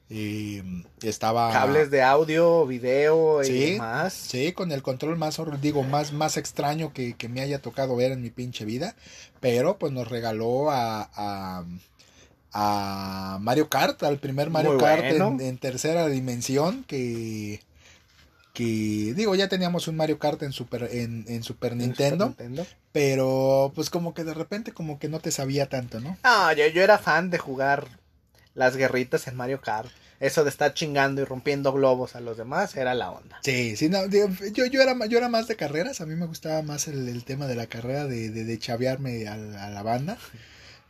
Y estaba... Cables de audio, video y demás. Sí, con el control más, digo, más, más extraño que, que me haya tocado ver en mi pinche vida. Pero pues nos regaló a, a, a Mario Kart, al primer Mario Muy Kart bueno. en, en tercera dimensión. Que, que digo, ya teníamos un Mario Kart en Super, en, en Super En Nintendo. Super Nintendo. Pero pues como que de repente como que no te sabía tanto, ¿no? No, yo, yo era fan de jugar las guerritas en Mario Kart. Eso de estar chingando y rompiendo globos a los demás era la onda. Sí, sí, no, yo, yo, era, yo era más de carreras, a mí me gustaba más el, el tema de la carrera, de, de, de chavearme a, la- a la banda.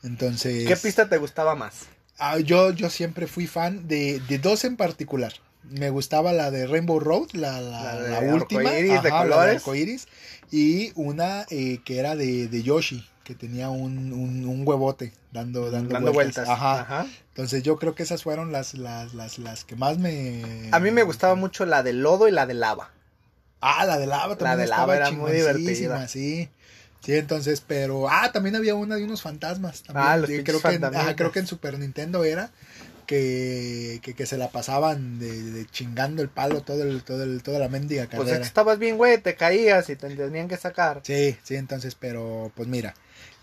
Entonces, ¿Qué pista te gustaba más? ah, yo, yo siempre fui fan de, de dos en particular. Me gustaba la de Rainbow Road, la, la, La de la última, arcoíris, de ajá, la colores. arcoíris, y una eh, que era de, de Yoshi, que tenía un, un, un huevote dando, dando, Dando vueltas. vueltas. Ajá. Ajá. Entonces yo creo que esas fueron las, las, las, las que más me... A mí me gustaba mucho la de lodo y la de lava. Ah, la de lava también de estaba lava era muy divertida. sí. Sí, entonces, pero ah, también había una de unos fantasmas también. Ah, los creo que en, creo que en Super Nintendo era que, que, que se la pasaban de, de chingando el palo todo el todo el toda la mendiga Pues es carrera. que estabas bien, güey, te caías y te tenían que sacar. Sí, sí, entonces, pero pues mira,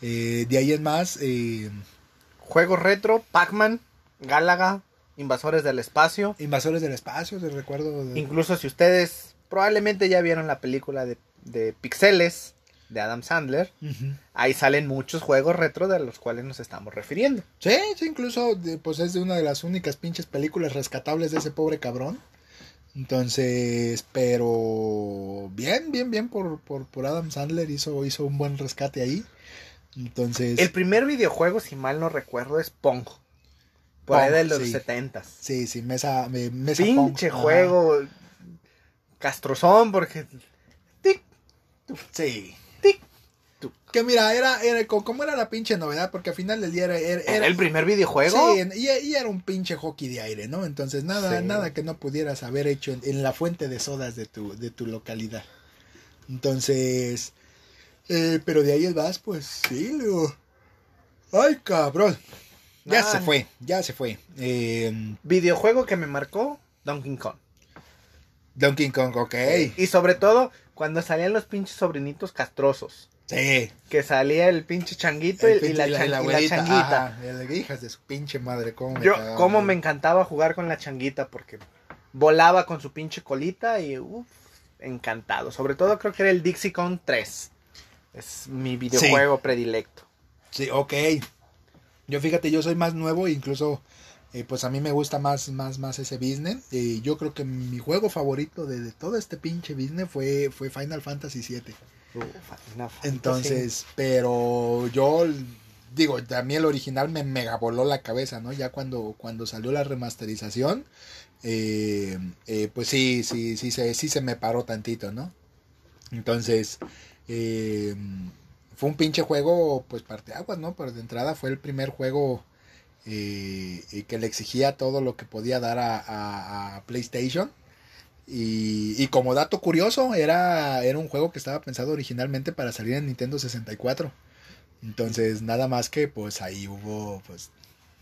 eh, de ahí en más eh, Juegos retro, Pac-Man, Gálaga, Invasores del Espacio. Invasores del Espacio, te recuerdo de- Incluso si ustedes probablemente ya vieron la película de, de Pixeles de Adam Sandler, ahí salen muchos juegos retro de los cuales nos estamos refiriendo. Sí, sí, incluso pues es de una de las únicas pinches películas rescatables de ese pobre cabrón. Entonces, pero bien, bien, bien por, por, por Adam Sandler hizo, hizo un buen rescate ahí. Entonces, El primer videojuego, si mal no recuerdo, es Pong. Por ahí Pong, de los sí. 70 sí, sí, mesa, me- mesa Pinche Pong, juego castrozón porque tic, Sí. Que mira, era, era co- como era la pinche novedad, porque al final del día era, era, ¿Era el primer videojuego? Sí, y, y era un pinche hockey de aire, ¿no? Entonces nada, Sí. nada que no pudieras haber hecho en, en la fuente de sodas de tu, de tu localidad. Entonces, eh, pero de ahí vas, pues sí, luego. Ay, cabrón. Ya Ah. se fue, ya se fue. Eh, Videojuego que me marcó Donkey Kong. Donkey Kong, ok. Y sobre todo cuando salían los pinches sobrinitos castrosos. Sí. Que salía el pinche changuito El y, y pinche- la, y la- chan- y la y la abuelita, changuita. ajá, el- hijas de su pinche madre, cómo me Yo, cagaba, cómo güey. me encantaba jugar con la changuita porque volaba con su pinche colita y uff, encantado. Sobre todo creo que era el Dixie Kong 3. Es mi videojuego predilecto. Sí, ok. Yo fíjate, yo soy más nuevo, incluso eh, pues a mí me gusta más, más, más ese business. Eh, yo creo que mi juego favorito de, de todo este pinche business fue, fue Final Fantasy VII. Entonces, pero yo digo, mí el original me mega voló la cabeza, ¿no? Ya cuando, cuando salió la remasterización, eh, eh, pues sí, sí, sí, se, sí se me paró tantito, ¿no? Entonces, eh, fue un pinche juego, pues parteaguas, ¿no? Pero de entrada fue el primer juego que le exigía todo lo que podía dar a PlayStation. Y, y como dato curioso, era, era un juego que estaba pensado originalmente para salir en Nintendo 64. Entonces, nada más que pues ahí hubo pues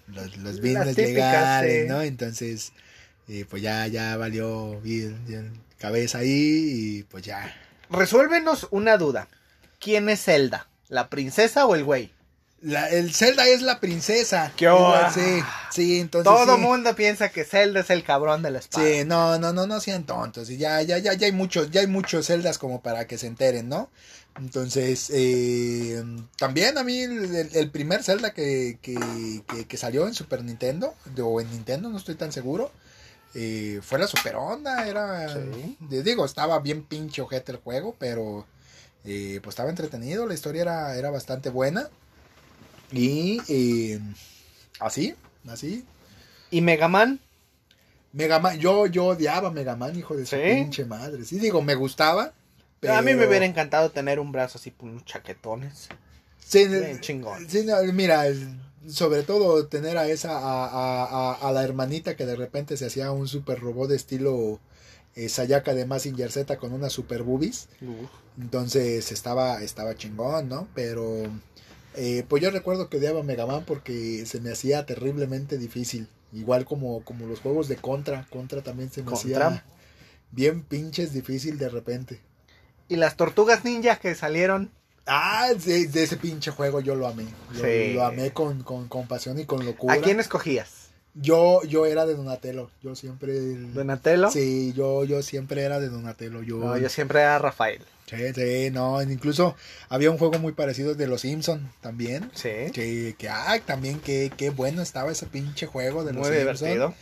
los, los business típicas, legales, sí. ¿no? Entonces, eh, pues ya, ya valió bien, bien cabeza ahí y pues ya. Resuélvenos una duda. ¿Quién es Zelda? ¿La princesa o el güey? La- el Zelda es la princesa. ¡Qué hubo! Sí, sí, entonces. Todo sí. mundo piensa que Zelda es el cabrón de la espada. Sí, no, no, no, no sean tontos. Y ya, ya, ya, ya hay muchos, ya hay muchos celdas como para que se enteren, ¿no? Entonces, eh, también a mí el, el- el primer Zelda que, que, que, que salió en Super Nintendo, de- o en Nintendo, no estoy tan seguro, eh, fue la Super Onda, era, Sí. digo, estaba bien pinche ojete el juego, pero eh, pues estaba entretenido, la historia era, era bastante buena. Y eh, así, así, ¿Y Mega Man? Mega Man, yo, yo odiaba Mega Man, hijo de su ¿Sí? pinche madre. Sí, digo, me gustaba. Pero... A mí me hubiera encantado tener un brazo así con unos chaquetones. Sí, Bien chingón. sí, no, mira, sobre todo tener a esa, a, a, a, a la hermanita que de repente se hacía un super robot de estilo eh, Sayaka de Mazinger Z con unas super boobies. Entonces estaba, estaba chingón, ¿no? Pero eh, pues yo recuerdo que odiaba Mega Man porque se me hacía terriblemente difícil. Igual como, como los juegos de Contra. Contra también se me Contra. hacía bien pinches difícil de repente. Y las tortugas ninja que salieron. Ah, de, de ese pinche juego yo lo amé. Sí. lo amé con, con, con pasión y con locura. ¿A quién escogías? Yo, yo era de Donatello. Yo siempre. ¿Donatello? Sí, yo, yo siempre era de Donatello. Yo, No, yo siempre era Rafael. Sí, sí, no. Incluso había un juego muy parecido de los Simpson también. Sí. Que, que ah, también qué, qué bueno estaba ese pinche juego de los Muy Simpson. divertido.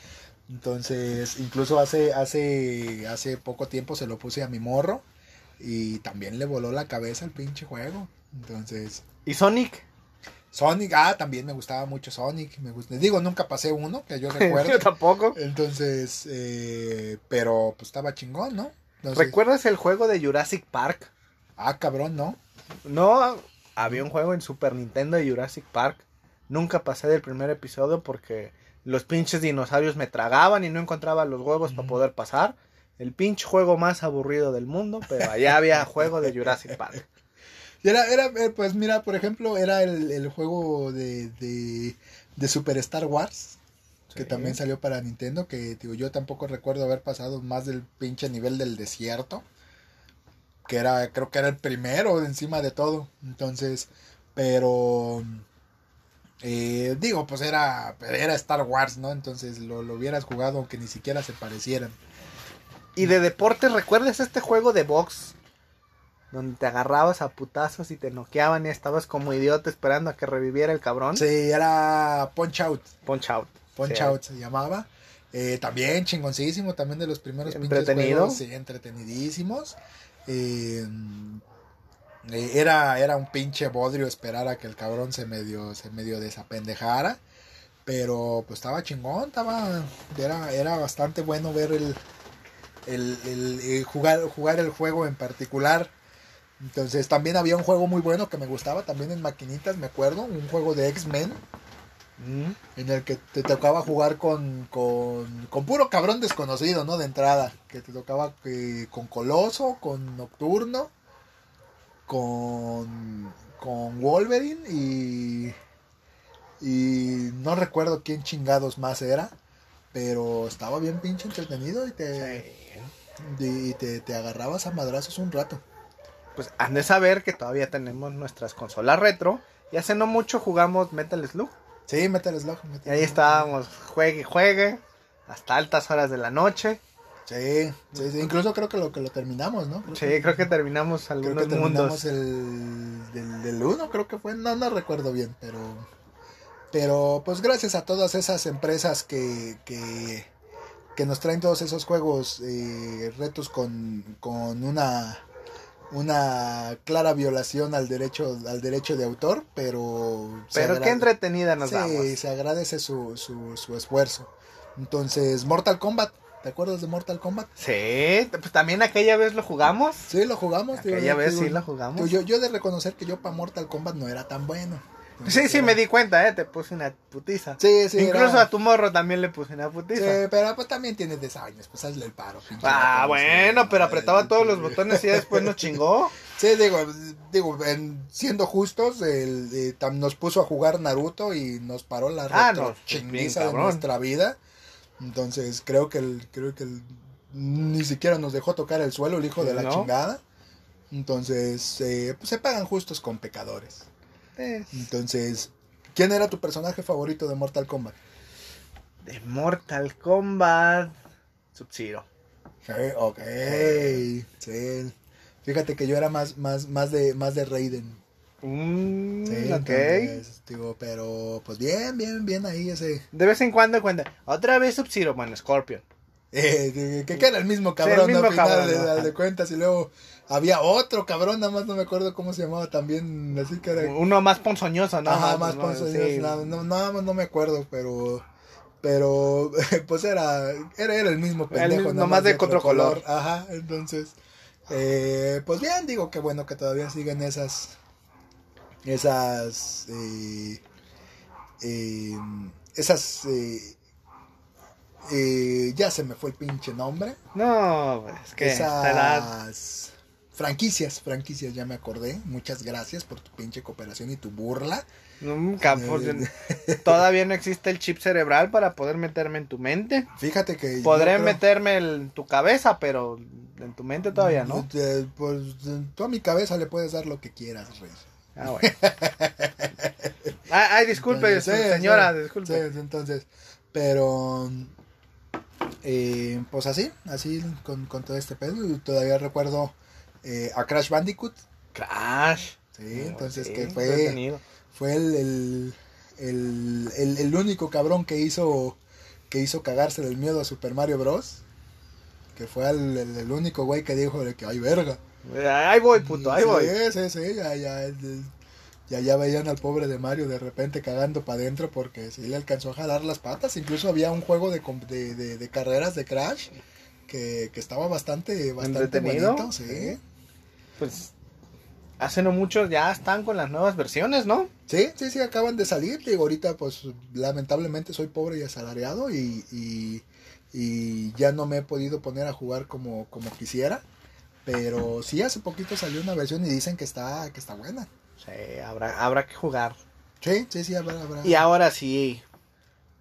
Entonces, incluso hace, hace, hace poco tiempo se lo puse a mi morro. Y también le voló la cabeza el pinche juego. Entonces, ¿Y Sonic? Sonic, ah, también me gustaba mucho Sonic. Me digo, nunca pasé uno, que yo recuerdo. yo tampoco. Entonces, eh, pero pues estaba chingón, ¿no? Entonces, ¿Recuerdas el juego de Jurassic Park? ah, cabrón, ¿no? No, había un juego en Super Nintendo de Jurassic Park. Nunca pasé del primer episodio porque los pinches dinosaurios me tragaban y no encontraba los huevos para poder pasar. El pinche juego más aburrido del mundo, pero allá había juego de Jurassic Park. Y Era, era, eh, pues mira, por ejemplo, era el, el juego de, de, de Super Star Wars, que también salió para Nintendo, que digo, yo tampoco recuerdo haber pasado más del pinche nivel del desierto, que era, creo que era el primero encima de todo, entonces, pero, eh, digo, pues era, era Star Wars, ¿no? Entonces lo, lo hubieras jugado aunque ni siquiera se parecieran. Y de deportes, ¿recuerdas este juego de box? Donde te agarrabas a putazos y te noqueaban y estabas como idiota esperando a que reviviera el cabrón. Sí, era Punch Out. Punch Out. Punch Sí. Out se llamaba. Eh, también chingoncísimo, también de los primeros pinches Entretenido. juegos, sí, entretenidísimos. Eh, eh, era, era un pinche bodrio esperar a que el cabrón se medio, se medio desapendejara. Pero pues estaba chingón, estaba, era, era bastante bueno ver el, el, el- el jugar, jugar el juego en particular. Entonces también había un juego muy bueno que me gustaba también en maquinitas, me acuerdo, un juego de X-Men Mm. en el que te tocaba jugar con, con, con puro cabrón desconocido, ¿no? De entrada, que te tocaba eh, con Coloso, con Nocturno, con, con Wolverine y, y no recuerdo quién chingados más era, pero estaba bien pinche entretenido y te, y te, te agarrabas a madrazos un rato. Pues han de saber que todavía tenemos nuestras consolas retro. Y hace no mucho jugamos Metal Slug. Sí, Metal Slug. Y ahí estábamos, juegue juegue, hasta altas horas de la noche. Sí, sí, sí, incluso creo que lo que lo terminamos, ¿no? Creo Sí, que- creo que terminamos Creo algunos que terminamos mundos. el del, del 1, creo que fue, no, no recuerdo bien, pero Pero pues gracias a todas esas empresas que, que, que nos traen todos esos juegos, eh, retos con, con una una clara violación al derecho al derecho de autor, pero pero qué entretenida nos sí, se agradece su, su, su esfuerzo. Entonces, Mortal Kombat, ¿te acuerdas de Mortal Kombat? Sí, pues también aquella vez lo jugamos. Sí, lo jugamos. Aquella vez sí lo jugamos. Yo, yo de reconocer que yo para Mortal Kombat no era tan bueno. Sí, sí, me di cuenta, ¿eh? Te puse una putiza. Sí, sí. Incluso a tu morro también le puse una putiza. Sí, pero pues también tienes 10 años, pues hazle el paro. Ah, bueno, pero apretaba todos los botones y después nos chingó. Sí, digo, digo siendo justos, el, eh, nos puso a jugar Naruto y nos paró la ah, no, chinguiza de nuestra vida. Entonces creo que el, creo que el, ni siquiera nos dejó tocar el suelo el hijo de la chingada. Entonces, eh, pues se pagan justos con pecadores. Entonces, ¿quién era tu personaje favorito de Mortal Kombat? De Mortal Kombat, Sub-Zero. Sí, ok. Sí. Fíjate que yo era más, más, más de, más de Raiden. Mm, sí, ok. digo, pero pues bien, bien, bien ahí ese. De vez en cuando cuenta. Otra vez Sub-Zero, bueno, Scorpion. Eh, que, que, era el mismo cabrón, al final de, cuentas. Y luego había otro cabrón, nada más no me acuerdo cómo se llamaba también. Así que era... Uno más ponzoñoso, ¿no? Ajá, más ponzoñoso. No, no, no, me acuerdo, pero. Pero, pues era, era, era el mismo pendejo. El, nomás de, otro color. Ajá, entonces. Eh, pues bien, digo que bueno que todavía siguen esas. Esas. Eh, eh, esas. Eh, ya se me fue el pinche nombre. No, es que esas franquicias, franquicias, ya me acordé. Muchas gracias por tu pinche cooperación y tu burla. Nunca, eh, todavía no existe el chip cerebral para poder meterme en tu mente. Fíjate que. Podré meterme en tu cabeza, pero en tu mente todavía no. Eh, pues tú a mi cabeza le puedes dar lo que quieras, Rey. Ah, bueno. ay, disculpe, señora, disculpe. entonces, pero eh, pues así, así con, todo este pedo. Todavía recuerdo eh, a Crash Bandicoot. Crash. Sí, entonces que fue, fue el, el, único cabrón que hizo que hizo cagarse del miedo a Super Mario Bros. Que fue el, único güey que dijo de que hay verga. Ahí voy, puto, ahí voy. Sí, sí, sí, ya, ya, ya, ya veían al pobre de Mario de repente cagando para adentro porque sí le alcanzó a jalar las patas. Incluso había un juego de, de, de, carreras de Crash que, estaba bastante, bastante bonito. Sí. Pues hace no mucho ya están con las nuevas versiones, ¿no? Sí, sí, sí, acaban de salir. Digo, ahorita pues lamentablemente soy pobre y asalariado y, y, y ya no me he podido poner a jugar como, como quisiera. Pero sí, hace poquito salió una versión y dicen que está, que está buena. Sí, habrá, habrá que jugar. Sí, sí, sí, habrá, habrá. Y ahora sí,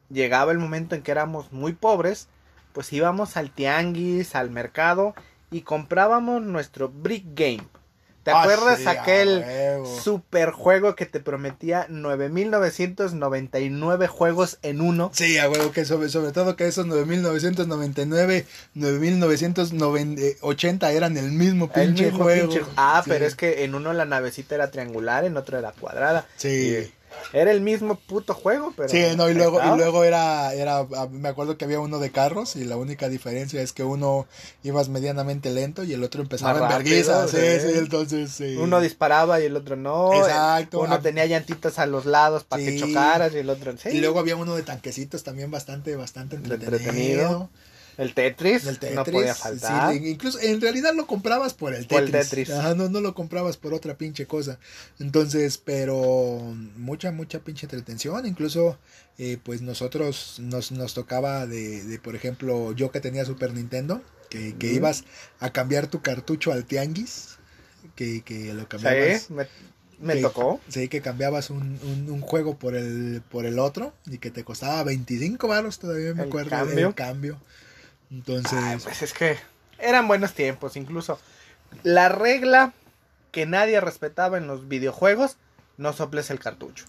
llegaba el momento en que éramos muy pobres, pues íbamos al tianguis, al mercado y comprábamos nuestro Brick Game. ¿Te ah, acuerdas aquel super juego que te prometía 9999 juegos en uno? Sí, a huevo, que sobre, sobre todo que esos 9999, 9980 eran el mismo pinche juego. Ah, pero es que en uno la navecita era triangular, en otro era cuadrada. Sí. Era el mismo puto juego, pero. Sí, no, y luego, y luego era, era, me acuerdo que había uno de carros y la única diferencia es que uno ibas medianamente lento y el otro empezaba en vergüenza. Sí, sí, entonces. Sí. Uno disparaba y el otro no. Exacto. Uno tenía llantitas a los lados para que chocaras y el otro. Sí. Y luego había uno de tanquecitos también bastante, bastante entretenido. entretenido. El Tetris, no podía faltar. incluso en realidad lo comprabas por el Tetris. no, no lo comprabas por otra pinche cosa. Entonces, pero mucha, mucha pinche entretención. Incluso, eh, pues nosotros nos, nos tocaba de, de, por ejemplo, yo que tenía Super Nintendo, que, que ibas a cambiar tu cartucho al tianguis, que, que lo cambiabas. Sí, me, tocó. Sí, que cambiabas un, un, juego por el, por el otro y que te costaba 25 baros, todavía me acuerdo. Cambio. El cambio. Entonces. pues es que eran buenos tiempos. Incluso la regla que nadie respetaba en los videojuegos: no soples el cartucho.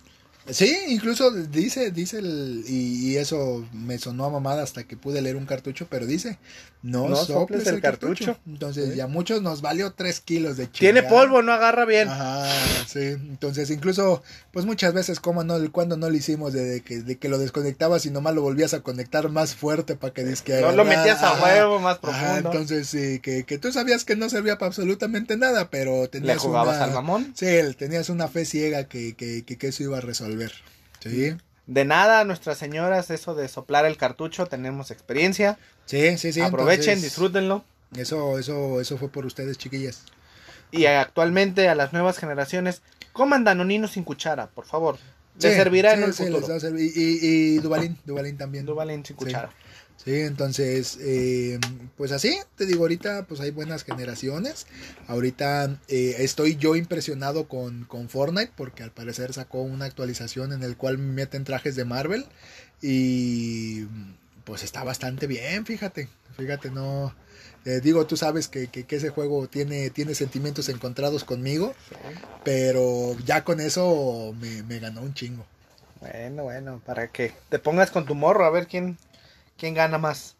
Sí, incluso dice, dice el, y, eso me sonó a mamada hasta que pude leer un cartucho, pero dice, no, soples, el, cartucho. Entonces ya muchos nos valió tres kilos de chile. Tiene polvo, no agarra bien. Ajá, sí. Entonces incluso, pues muchas veces como no, cuando no lo hicimos de, que, de que lo desconectabas y nomás lo volvías a conectar más fuerte para que disque No lo metías a huevo más profundo. Ajá, entonces sí, que, que, tú sabías que no servía para absolutamente nada, pero tenías ¿Le jugabas al mamón? Sí, tenías una fe ciega que, que, que eso iba a resolver ver. Sí. De nada, nuestras señoras, eso de soplar el cartucho, tenemos experiencia. Sí, sí, sí. Aprovechen, disfrútenlo. Eso, eso, eso fue por ustedes, chiquillas. Y actualmente a las nuevas generaciones, coman danonino sin cuchara, por favor. Les servirá en el futuro. Y, y, y Dubalín, Dubalín también. Dubalín sin cuchara. Sí, entonces, eh, pues así, te digo, ahorita pues hay buenas generaciones. Ahorita eh, estoy yo impresionado con, con, Fortnite porque al parecer sacó una actualización en el cual meten trajes de Marvel y pues está bastante bien, fíjate, fíjate, no... Eh, digo, tú sabes que, que, ese juego tiene, tiene sentimientos encontrados conmigo, pero ya con eso me, me ganó un chingo. Bueno, bueno, para que te pongas con tu morro a ver quién, quién gana más.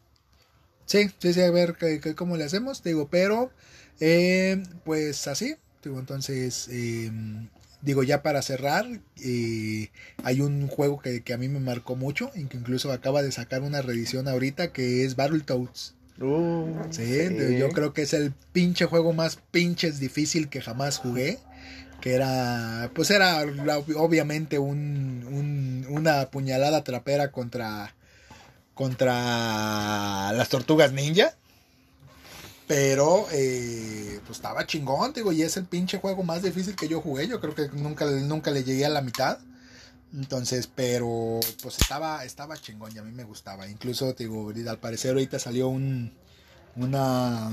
Sí, sí, sí, a ver cómo le hacemos, digo, pero eh, pues así, digo, entonces, em, digo, ya para cerrar, eh, hay un juego que, a mí me marcó mucho, que incluso acaba de sacar una reedición ahorita, que es Battletoads. Uh, sí, yo creo que es el pinche juego más pinches difícil que jamás jugué que era, pues era obviamente un, una puñalada trapera contra contra las tortugas ninja. Pero, eh, pues estaba chingón, digo, y es el pinche juego más difícil que yo jugué. Yo creo que nunca, nunca le llegué a la mitad. Entonces, pero, pues estaba, estaba chingón y a mí me gustaba. Incluso, digo, al parecer ahorita salió un, una,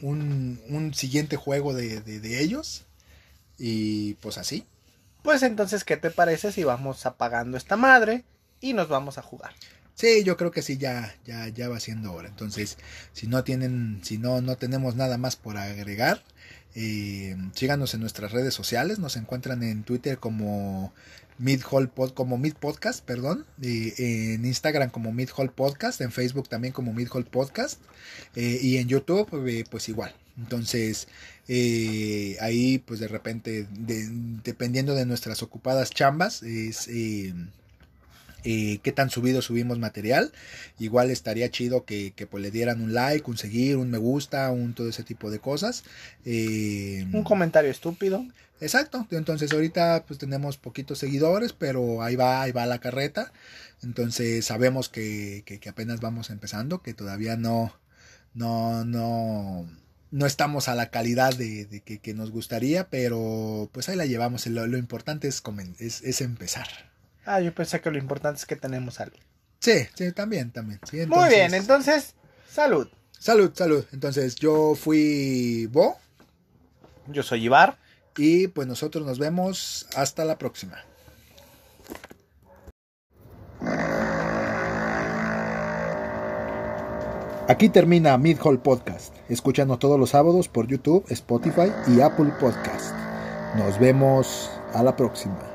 un, un siguiente juego de, de, de ellos. Y pues así. Pues entonces, ¿qué te parece si vamos apagando esta madre y nos vamos a jugar? Sí, yo creo que sí, ya, ya, ya va siendo hora. Entonces, si no tienen, si no, no tenemos nada más por agregar, eh, síganos en nuestras redes sociales. Nos encuentran en Twitter como Mid Pod, como Mid Podcast, perdón, en Instagram como Mid Podcast, en Facebook también como Mid Podcast eh, y en YouTube eh, pues igual. Entonces ahí pues de repente dependiendo de nuestras ocupadas chambas es eh, qué tan subido subimos material. Igual estaría chido que, pues, le dieran un like, un seguir, un me gusta, un todo ese tipo de cosas. Eh, un comentario estúpido. Exacto. Entonces ahorita pues tenemos poquitos seguidores, pero ahí va, ahí va la carreta. Entonces sabemos que, que, apenas vamos empezando, que todavía no, no, no, no estamos a la calidad de, que, nos gustaría, pero pues ahí la llevamos. Lo, lo importante es, es, es empezar. Ah, yo pensé que lo importante es que tenemos algo. Sí, sí, también, también. Muy bien, entonces, salud. Salud, salud. Entonces, yo fui Bo. Yo soy Ibar. Y pues nosotros nos vemos hasta la próxima. Aquí termina Mid Hall Podcast. Escúchanos todos los sábados por YouTube, Spotify y Apple Podcast. Nos vemos a la próxima.